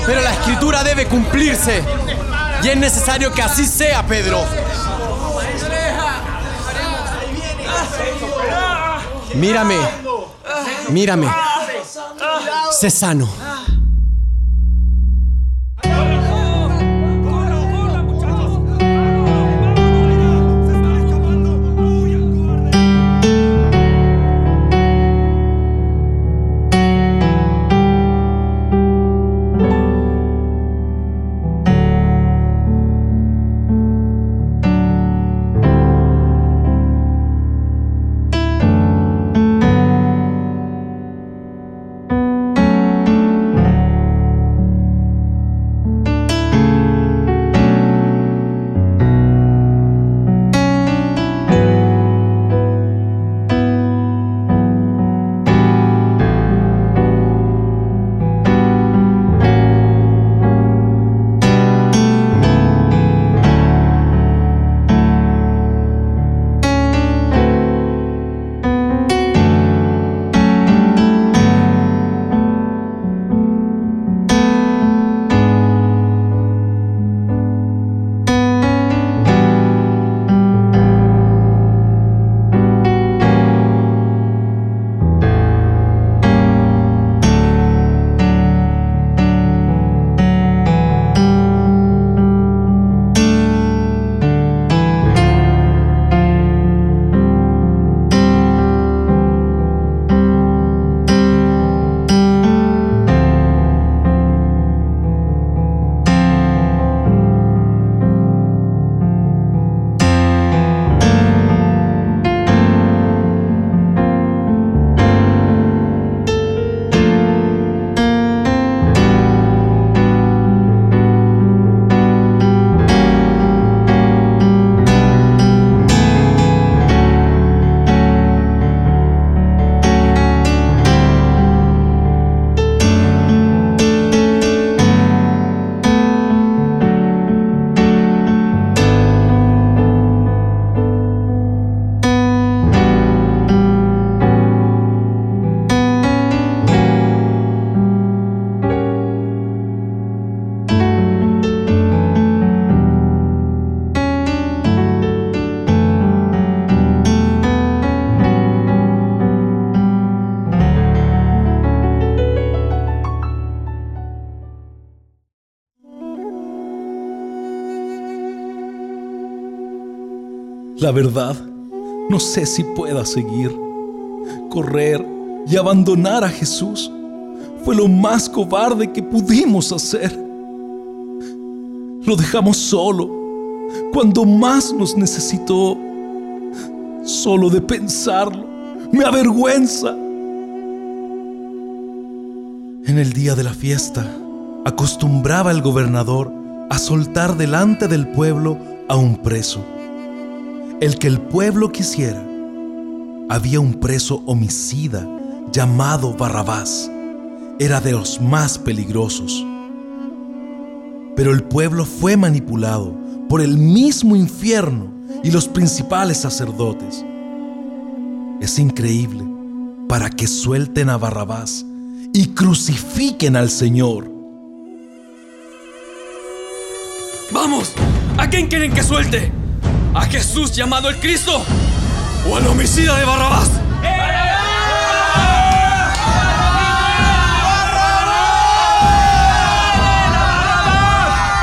Pero la escritura debe cumplirse y es necesario que así sea, Pedro. Mírame, mírame. Sé sano. La verdad, no sé si pueda seguir. Correr y abandonar a Jesús fue lo más cobarde que pudimos hacer. Lo dejamos solo cuando más nos necesitó. Solo de pensarlo, me avergüenza. En el día de la fiesta, acostumbraba el gobernador a soltar delante del pueblo a un preso el que el pueblo quisiera. Había un preso homicida llamado Barrabás. Era de los más peligrosos. Pero el pueblo fue manipulado por el mismo infierno y los principales sacerdotes. Es increíble para que suelten a Barrabás y crucifiquen al Señor. Vamos, ¿a quién quieren que suelte? ¿A Jesús llamado el Cristo? ¿O al homicida de Barrabás?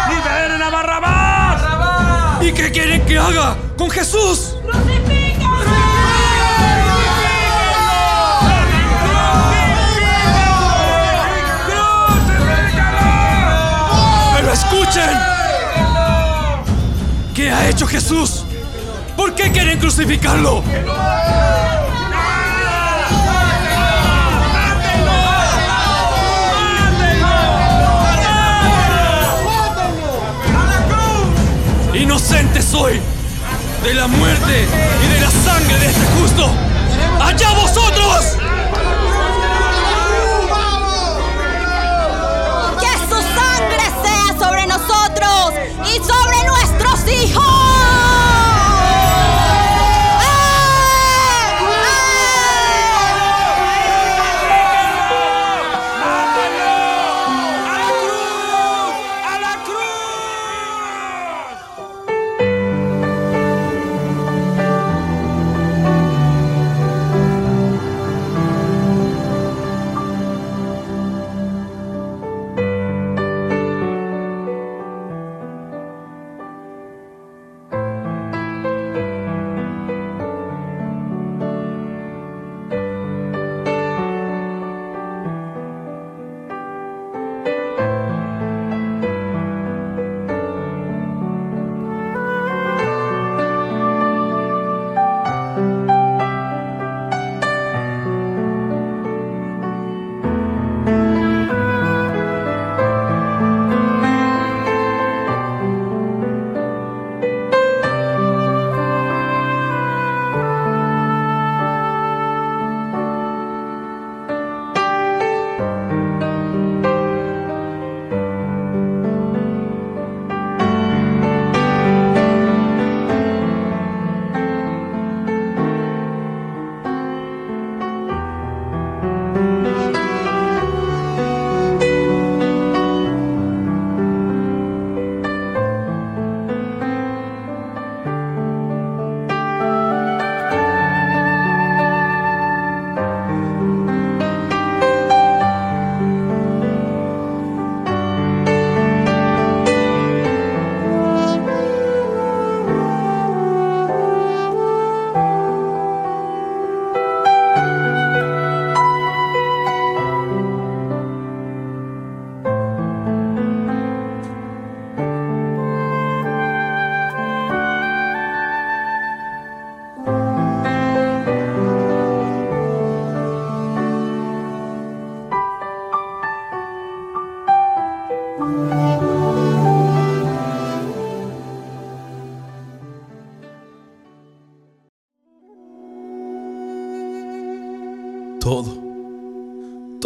¡Liberen a Barrabás! ¿Y qué quieren que haga con Jesús? ¡Pero escuchen! ¿Qué ha hecho Jesús? ¿Por qué quieren crucificarlo? Inocente soy de la muerte y de la sangre de este justo. ¡Allá vosotros! Que su sangre sea sobre nosotros y sobre nuestros hijos. ¡A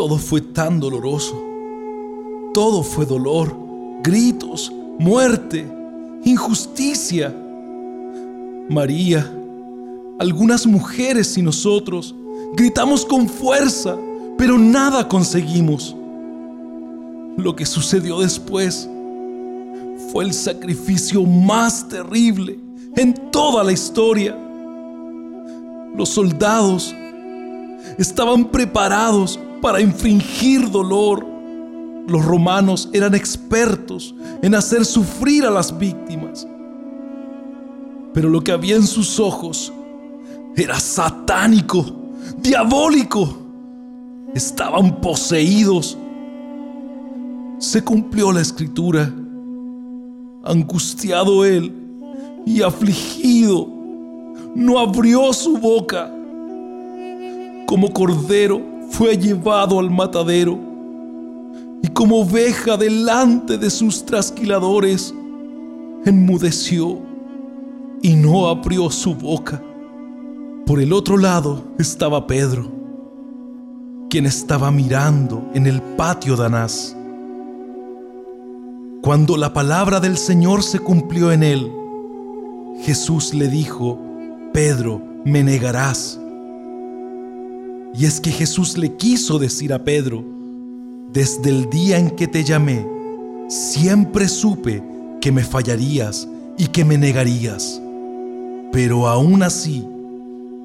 todo fue tan doloroso. Todo fue dolor, gritos, muerte, injusticia. María, algunas mujeres y nosotros gritamos con fuerza, pero nada conseguimos. Lo que sucedió después fue el sacrificio más terrible en toda la historia. Los soldados estaban preparados para infringir dolor. Los romanos eran expertos en hacer sufrir a las víctimas. Pero lo que había en sus ojos era satánico, diabólico. Estaban poseídos. Se cumplió la escritura. Angustiado él y afligido, no abrió su boca como cordero fue llevado al matadero y como oveja delante de sus trasquiladores, enmudeció y no abrió su boca. Por el otro lado estaba Pedro, quien estaba mirando en el patio de Anás. Cuando la palabra del Señor se cumplió en él, Jesús le dijo, Pedro, me negarás. Y es que Jesús le quiso decir a Pedro, desde el día en que te llamé, siempre supe que me fallarías y que me negarías. Pero aún así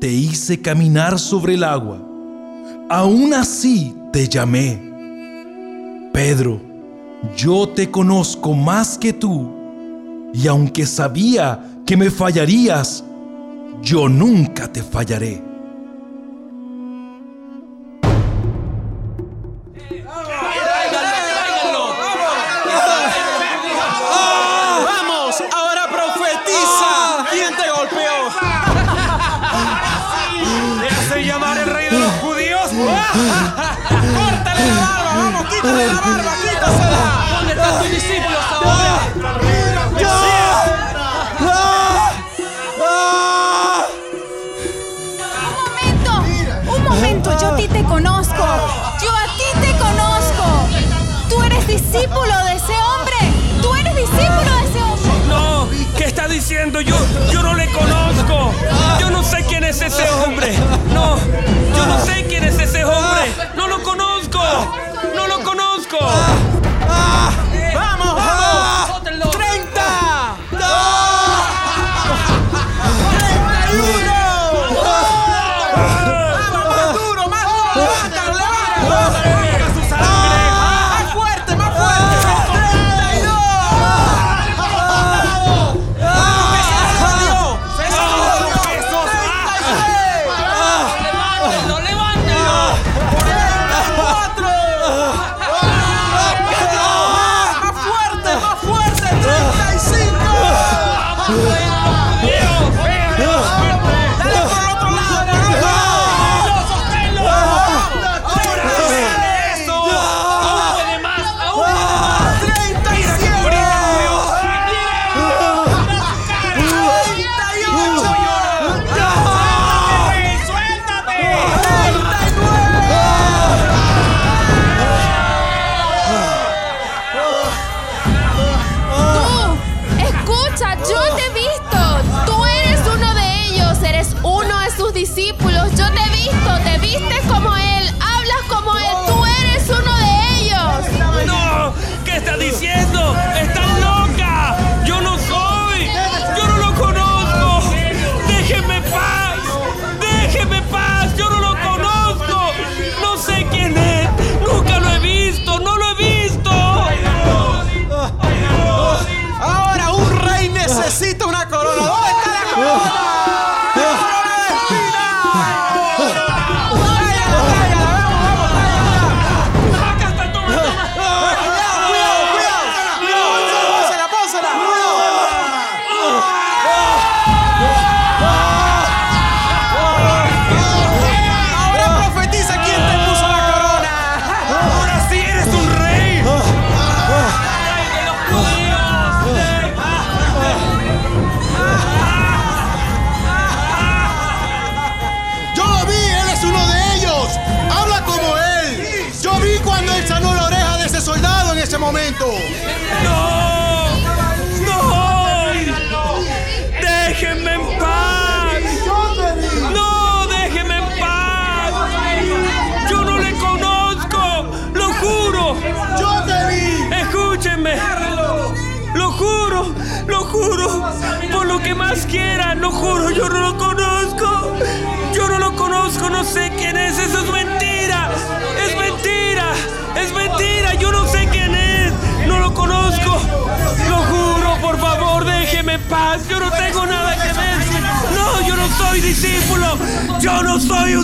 te hice caminar sobre el agua. Aún así te llamé. Pedro, yo te conozco más que tú. Y aunque sabía que me fallarías, yo nunca te fallaré. Yo a ti te conozco. Yo a ti te conozco. Tú eres discípulo de ese hombre. Tú eres discípulo de ese hombre. No, ¿qué está diciendo? Yo, yo no le conozco. Yo no sé quién es ese hombre. No, yo no sé quién es ese hombre. No lo conozco. No lo conozco.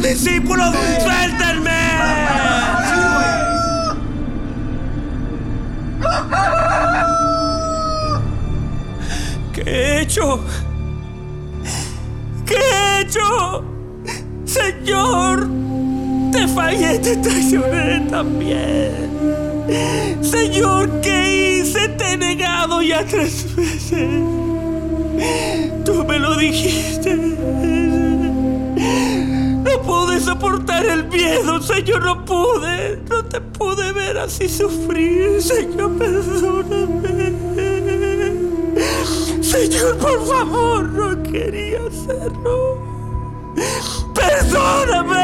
No soy un discípulo. Suéltenme. ¿Qué he hecho? ¿Qué he hecho? Señor, te fallé, te traicioné también. Señor, ¿qué hice? Te he negado ya tres veces. Tú me lo dijiste. Soportar el miedo, Señor, no pude. No te pude ver así sufrir, Señor, perdóname. Señor, por favor, no quería hacerlo. Perdóname.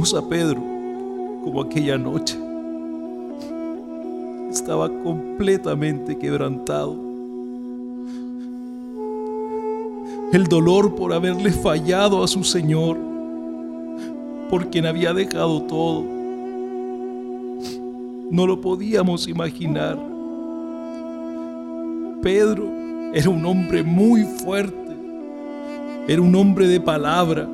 A Pedro como aquella noche. Estaba completamente quebrantado. El dolor por haberle fallado a su Señor, por quien había dejado todo. No lo podíamos imaginar. Pedro era un hombre muy fuerte era un hombre de palabra.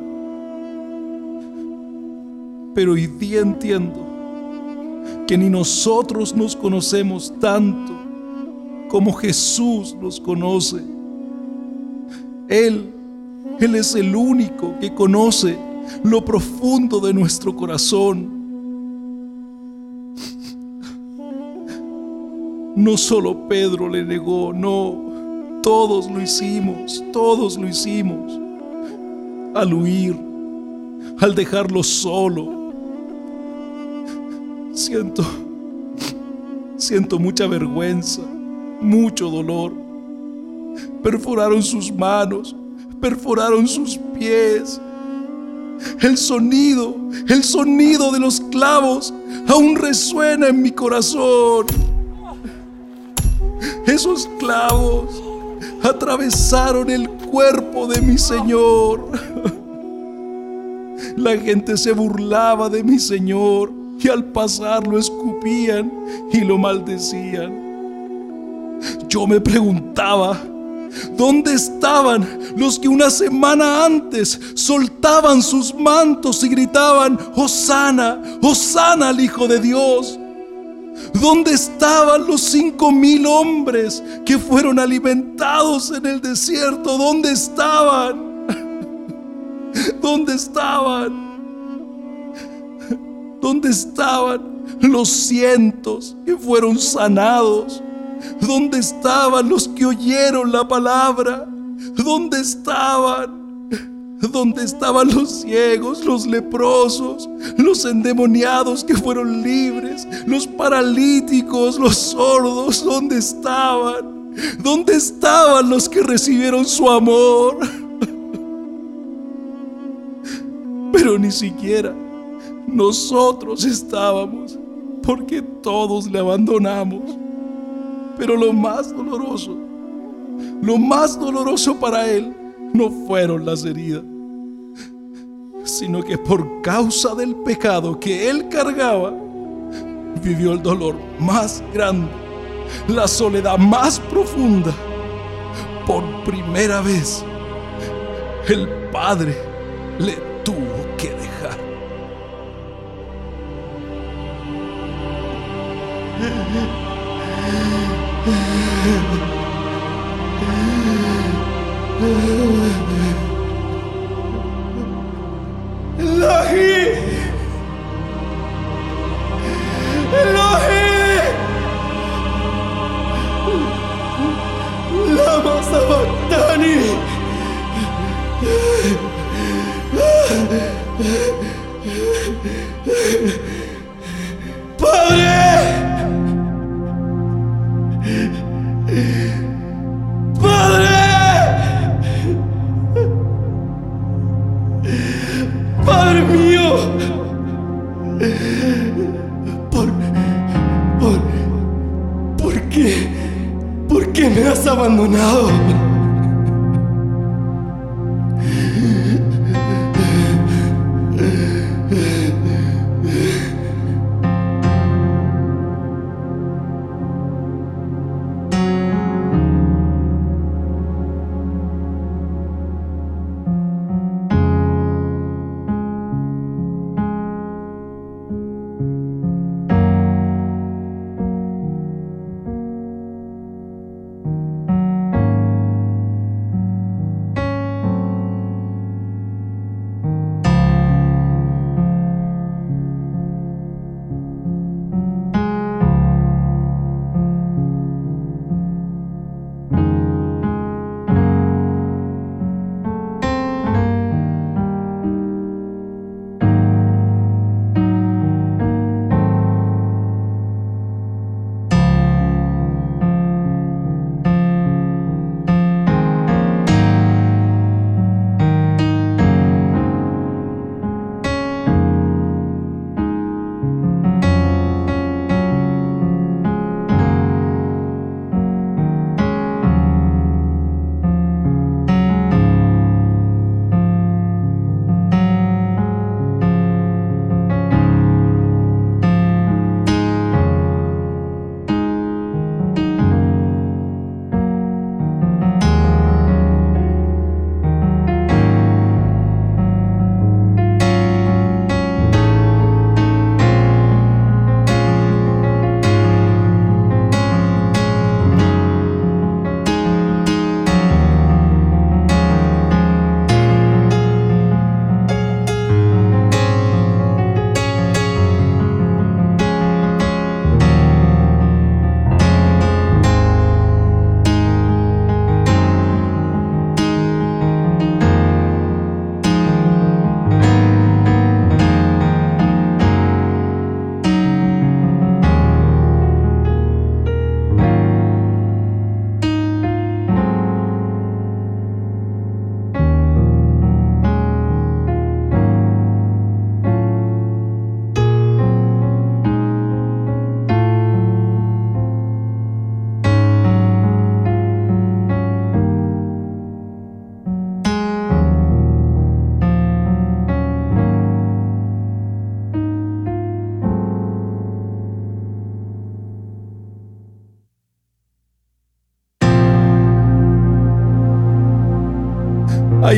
Pero hoy día entiendo que ni nosotros nos conocemos tanto como Jesús nos conoce. Él, Él es el único que conoce lo profundo de nuestro corazón. No solo Pedro le negó, no, todos lo hicimos, todos lo hicimos al huir, al dejarlo solo. Siento, siento mucha vergüenza, mucho dolor. Perforaron sus manos, perforaron sus pies. El sonido, el sonido de los clavos aún resuena en mi corazón. Esos clavos atravesaron el cuerpo de mi Señor. La gente se burlaba de mi Señor y al pasar lo escupían y lo maldecían. Yo me preguntaba, ¿dónde estaban los que una semana antes soltaban sus mantos y gritaban, Hosana, Hosana al Hijo de Dios? ¿Dónde estaban los cinco mil hombres que fueron alimentados en el desierto? ¿Dónde estaban? ¿Dónde estaban? ¿Dónde estaban los cientos que fueron sanados? ¿Dónde estaban los que oyeron la palabra? ¿Dónde estaban? ¿Dónde estaban los ciegos, los leprosos, los endemoniados que fueron libres, los paralíticos, los sordos? ¿Dónde estaban? ¿Dónde estaban los que recibieron su amor? Pero ni siquiera nosotros estábamos, porque todos le abandonamos. Pero lo más doloroso, lo más doloroso para él no fueron las heridas, sino que por causa del pecado que él cargaba, vivió el dolor más grande, la soledad más profunda. Por primera vez, el Padre le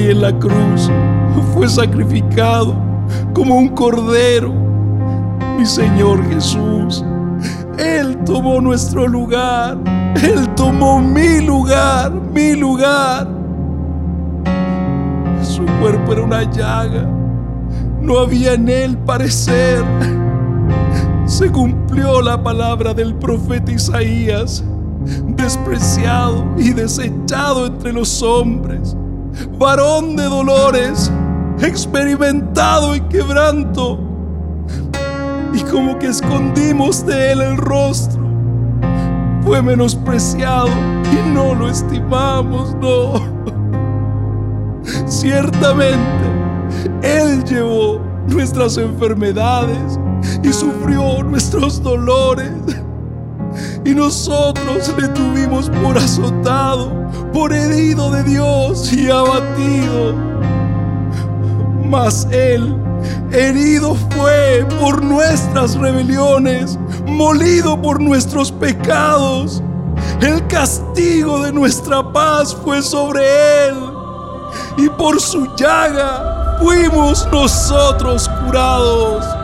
en la cruz, fue sacrificado como un cordero. Mi Señor Jesús, Él tomó nuestro lugar, Él tomó mi lugar, mi lugar. Su cuerpo era una llaga, no había en Él parecer. Se cumplió la palabra del profeta Isaías, despreciado y desechado entre los hombres, varón de dolores, experimentado en quebranto, y como que escondimos de él el rostro, fue menospreciado y no lo estimamos, no. Ciertamente, él llevó nuestras enfermedades y sufrió nuestros dolores. Y nosotros le tuvimos por azotado, por herido de Dios y abatido. Mas Él herido fue por nuestras rebeliones, molido por nuestros pecados. El castigo de nuestra paz fue sobre Él. Y por su llaga fuimos nosotros curados.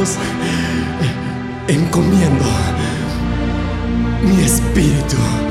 Manos encomiendo mi espíritu.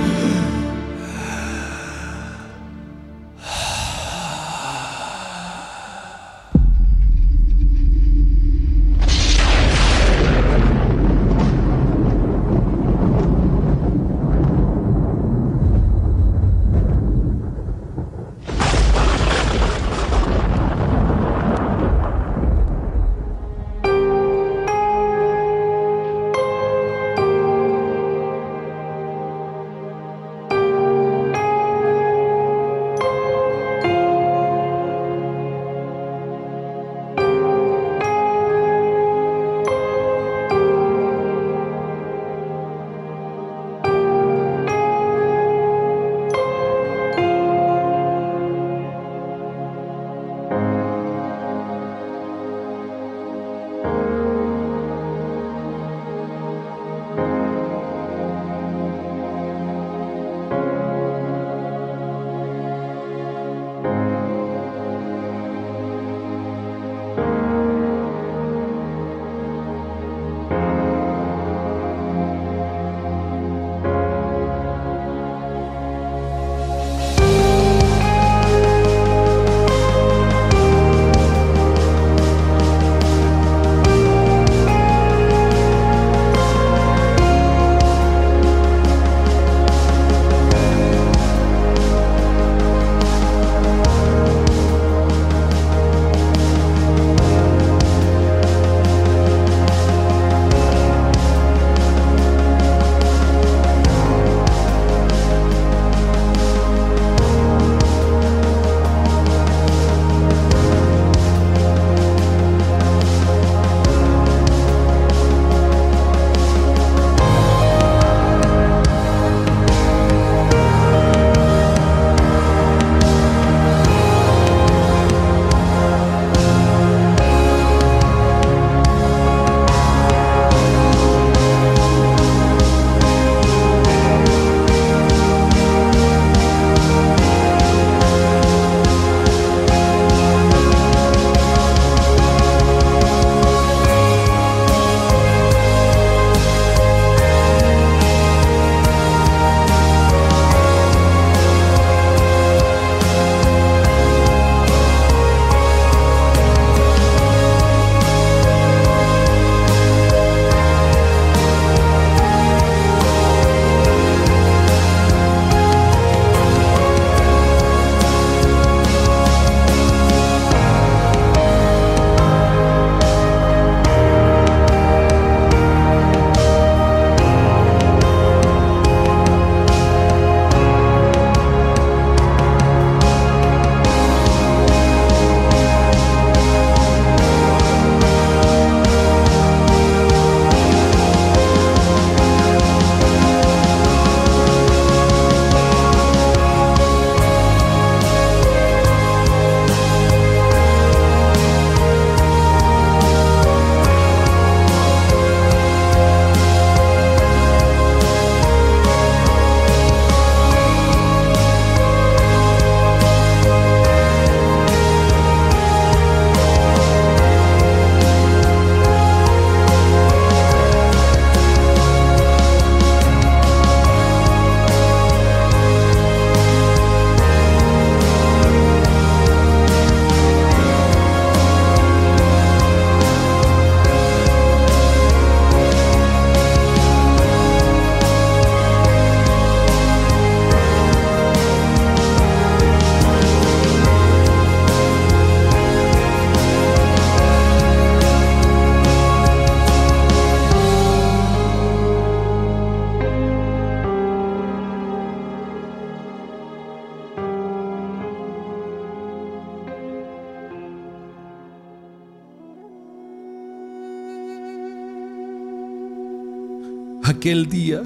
Aquel día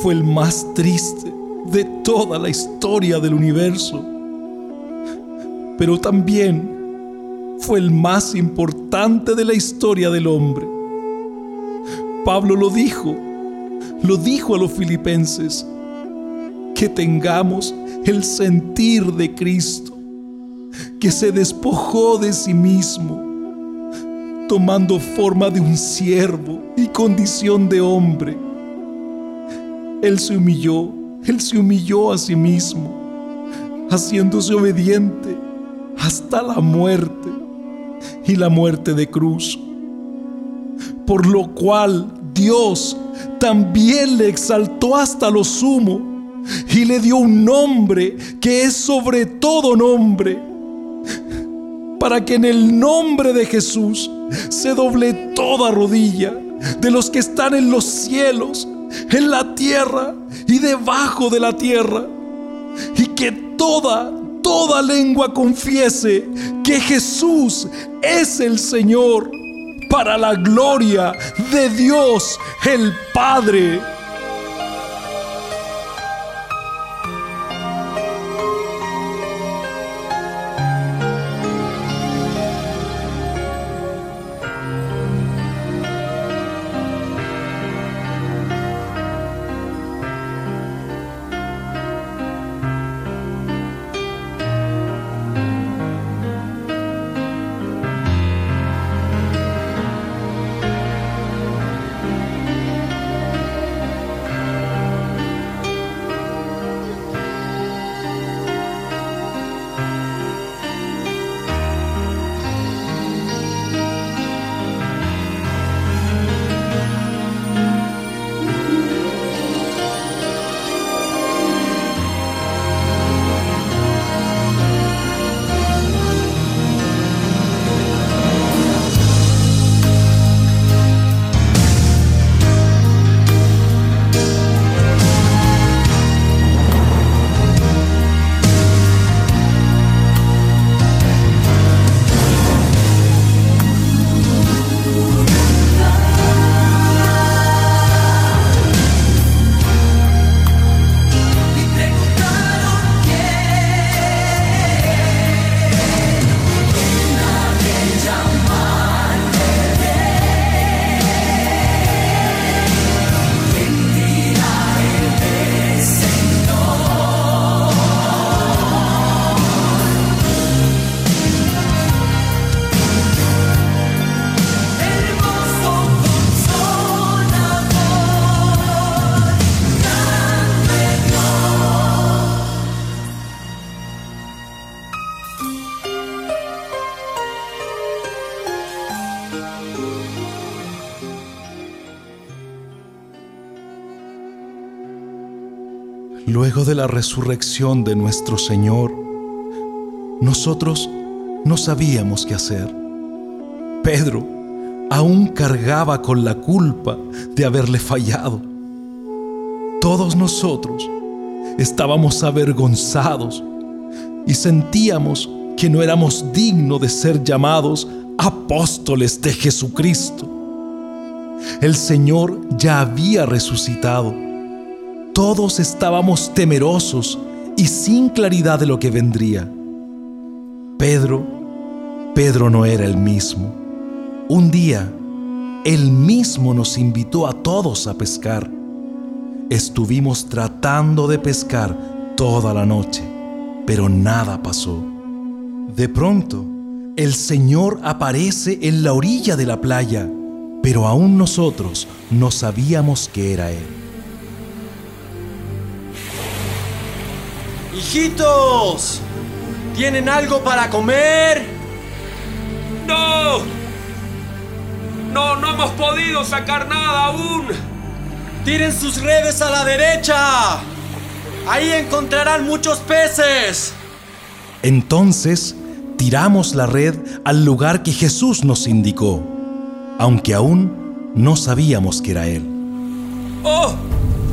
fue el más triste de toda la historia del universo, pero también fue el más importante de la historia del hombre. Pablo lo dijo, lo dijo a los filipenses, que tengamos el sentir de Cristo, que se despojó de sí mismo, tomando forma de un siervo y condición de hombre. Él se humilló, él se humilló a sí mismo, haciéndose obediente hasta la muerte y la muerte de cruz. Por lo cual Dios también le exaltó hasta lo sumo y le dio un nombre que es sobre todo nombre, para que en el nombre de Jesús se doble toda rodilla de los que están en los cielos, en la tierra y debajo de la tierra, y que toda, toda lengua confiese que Jesús es el Señor para la gloria de Dios el Padre. De la resurrección de nuestro Señor, nosotros no sabíamos qué hacer. Pedro aún cargaba con la culpa de haberle fallado. Todos nosotros estábamos avergonzados y sentíamos que no éramos dignos de ser llamados apóstoles de Jesucristo. El Señor ya había resucitado todos estábamos temerosos y sin claridad de lo que vendría. Pedro, Pedro no era el mismo. Un día, él mismo nos invitó a todos a pescar. Estuvimos tratando de pescar toda la noche, pero nada pasó. De pronto, el Señor aparece en la orilla de la playa, pero aún nosotros no sabíamos que era Él. ¡Hijitos! ¿Tienen algo para comer? ¡No! No, no hemos podido sacar nada aún. Tiren sus redes a la derecha. Ahí encontrarán muchos peces. Entonces tiramos la red al lugar que Jesús nos indicó, aunque aún no sabíamos que era Él. ¡Oh!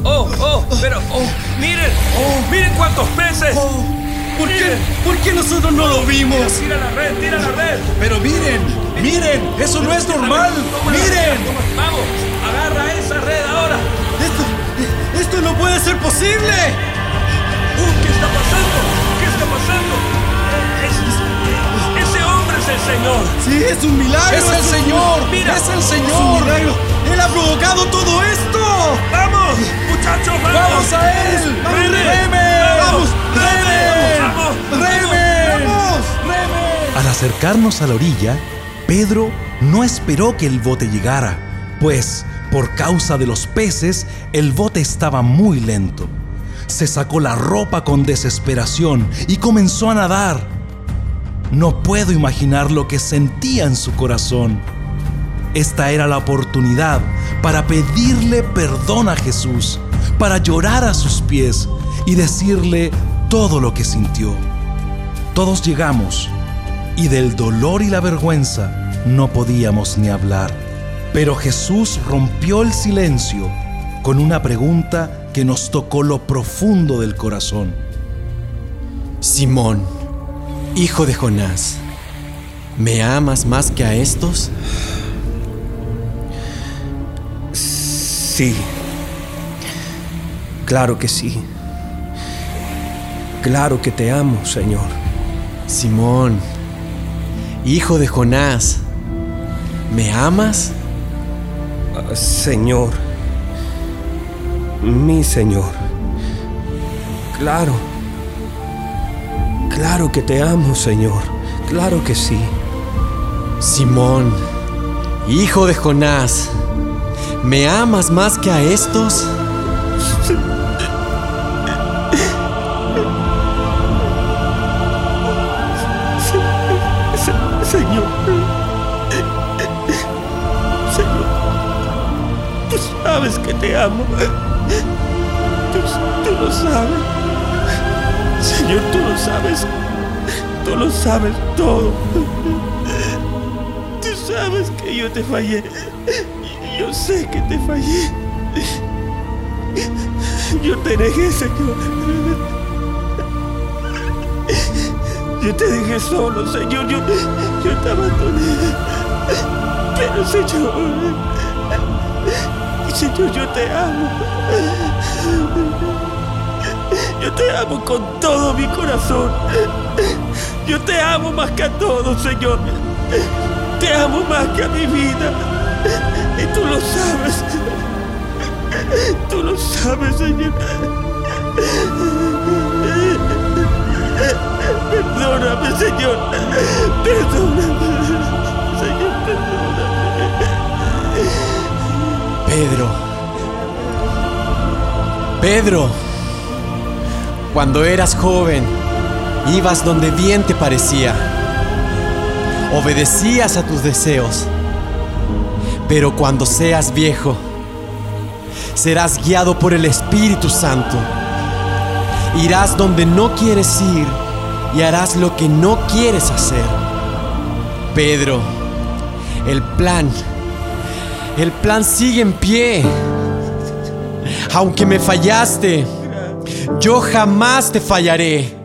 ¡Oh! ¡Oh! Pero, oh, miren, miren cuántos peces. ¿Por qué? ¿Por qué nosotros no lo vimos? Tira la red, tira la red. Pero miren, miren, eso no es normal. Miren. Vamos, agarra esa red ahora! ¡Esto, esto no puede ser posible! Uh, ¿Qué está pasando? ¿Qué está pasando? Es- ese hombre es el Señor. ¡Sí, es un milagro! ¡Es el Señor! Mira, ¡Es el ¡Es un Señor! milagro! ¡Él ha provocado todo esto! ¡Vamos! ¡Muchachos, vamos! ¡Vamos a él! ¡Reme! ¡Reme! ¡Vamos! ¡Reme! ¡Vamos! ¡Reme! ¡Vamos! ¡Reme! Al acercarnos a la orilla, Pedro no esperó que el bote llegara, pues por causa de los peces el bote estaba muy lento. Se sacó la ropa con desesperación y comenzó a nadar. No puedo imaginar lo que sentía en su corazón. Esta era la oportunidad para pedirle perdón a Jesús, para llorar a sus pies y decirle todo lo que sintió. Todos llegamos y del dolor y la vergüenza no podíamos ni hablar. Pero Jesús rompió el silencio con una pregunta que nos tocó lo profundo del corazón. Simón, hijo de Jonás, ¿me amas más que a estos? Sí. Claro que sí. Claro que te amo, Señor. Simón, hijo de Jonás, ¿me amas? Ah, Señor. Mi Señor. Claro. Claro que te amo, Señor. Claro que sí. Simón, hijo de Jonás, ¿me amas más que a estos? Que te amo. Tú, lo sabes. Señor, tú lo sabes. Tú lo sabes todo. Tú sabes que yo te fallé. Yo sé que te fallé. Yo te negué, Señor. Yo te dejé solo, Señor. Yo, yo te abandoné. Pero, Señor. Señor, yo te amo. Yo te amo con todo mi corazón. Yo te amo más que a todo, Señor. Te amo más que a mi vida. Y tú lo sabes. Tú lo sabes, Señor. Perdóname, Señor. Perdóname. Pedro. Pedro. Cuando eras joven, ibas donde bien te parecía. Obedecías a tus deseos. Pero cuando seas viejo, serás guiado por el Espíritu Santo. Irás donde no quieres ir y harás lo que no quieres hacer. Pedro, el plan, el plan sigue en pie. Aunque me fallaste, yo jamás te fallaré.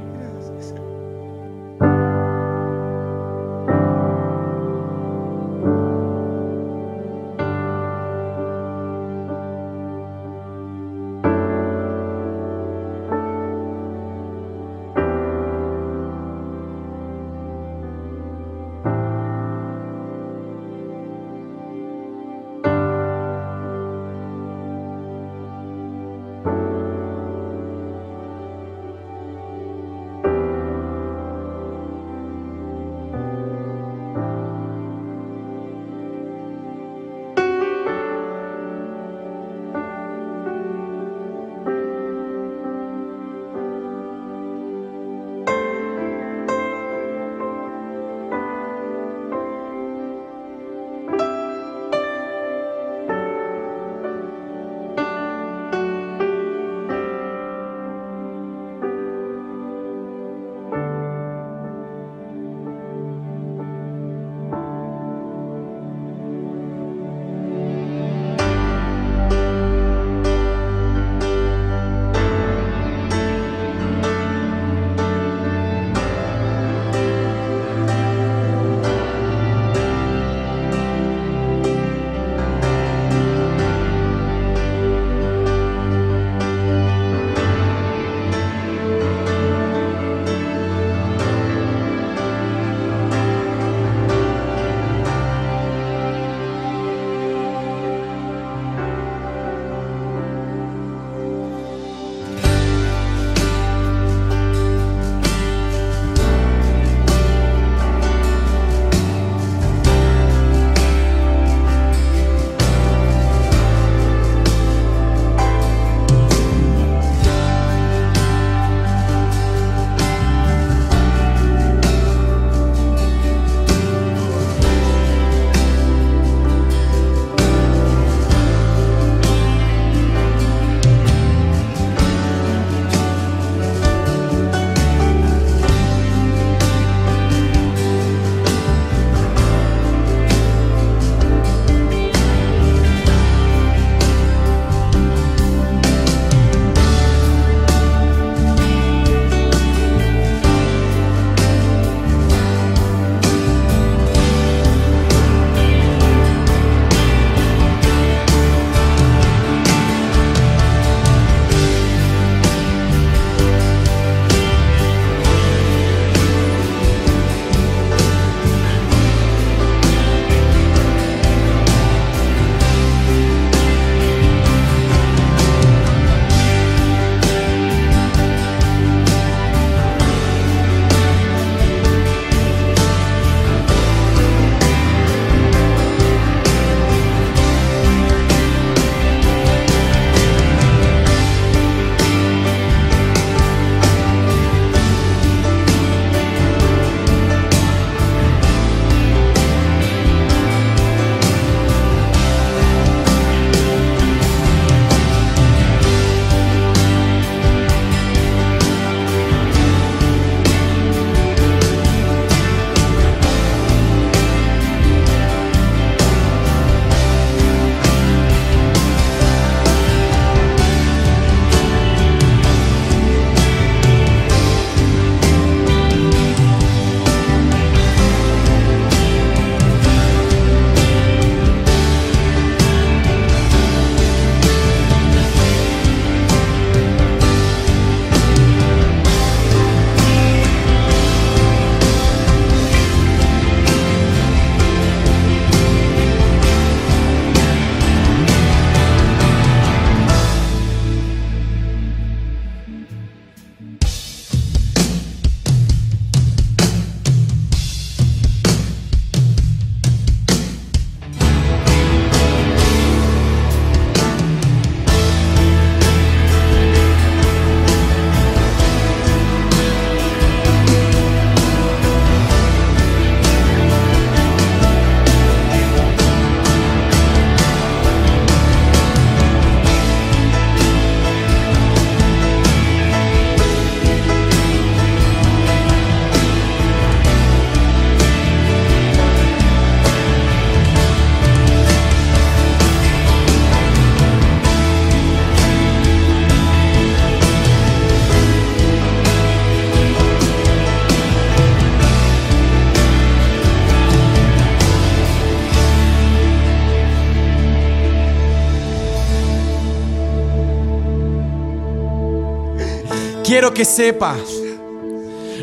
Quiero que sepa,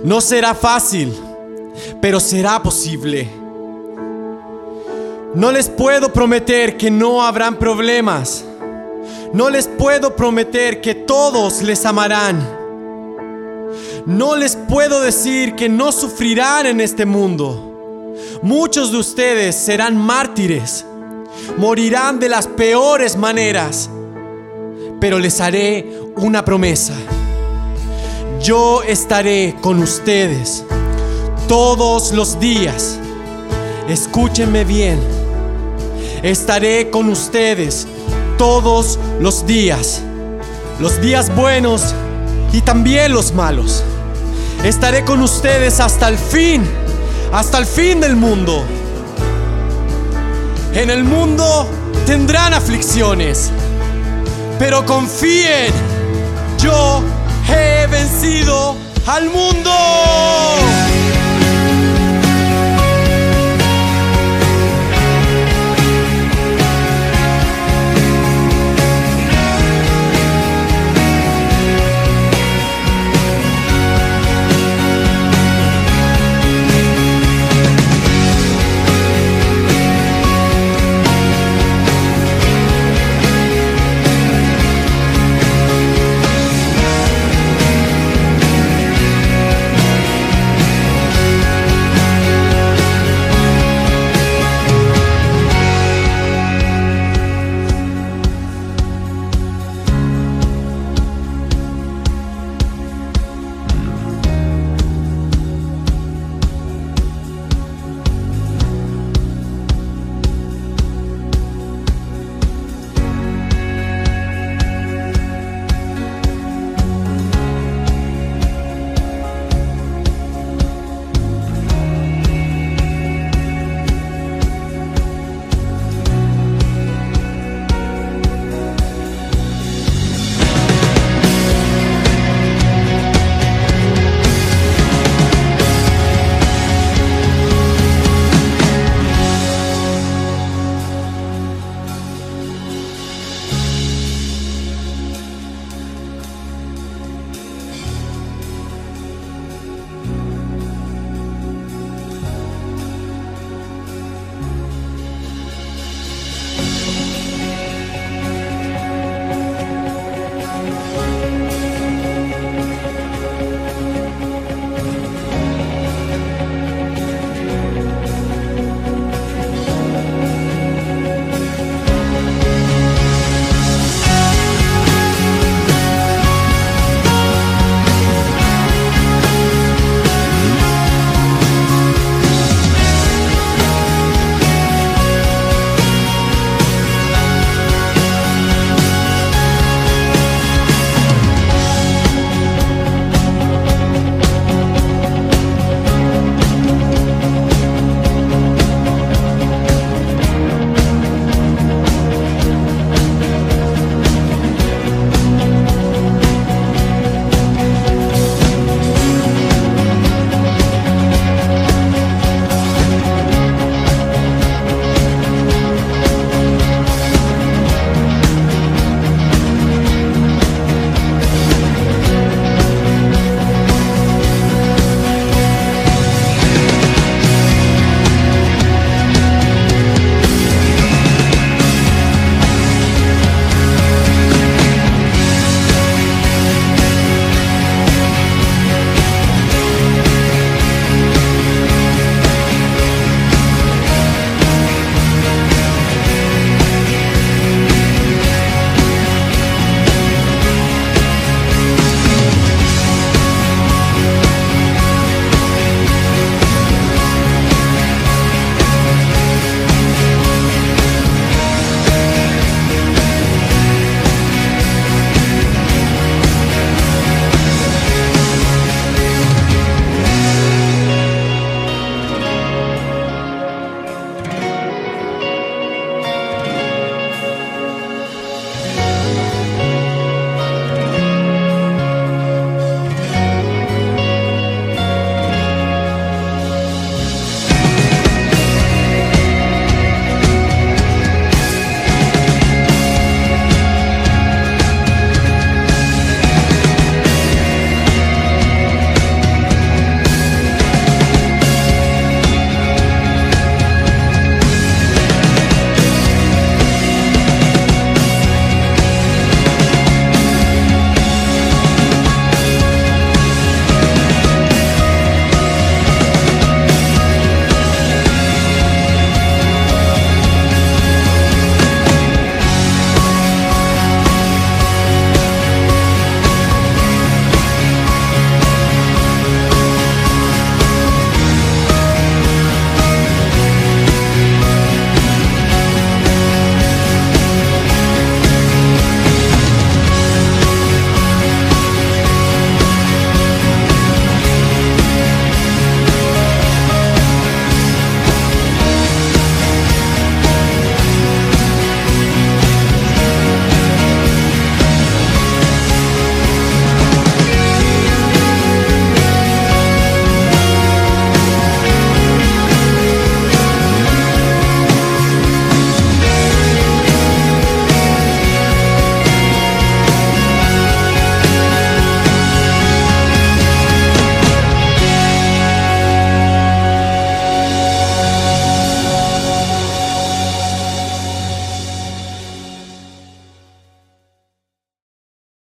no será fácil, pero será posible. No les puedo prometer que no habrán problemas. No les puedo prometer que todos les amarán. No les puedo decir que no sufrirán en este mundo. Muchos de ustedes serán mártires. Morirán de las peores maneras. Pero les haré una promesa. Yo estaré con ustedes todos los días. Escúchenme bien. Estaré con ustedes todos los días. Los días buenos y también los malos. Estaré con ustedes hasta el fin, hasta el fin del mundo. En el mundo tendrán aflicciones, pero confíen, yo he vencido al mundo.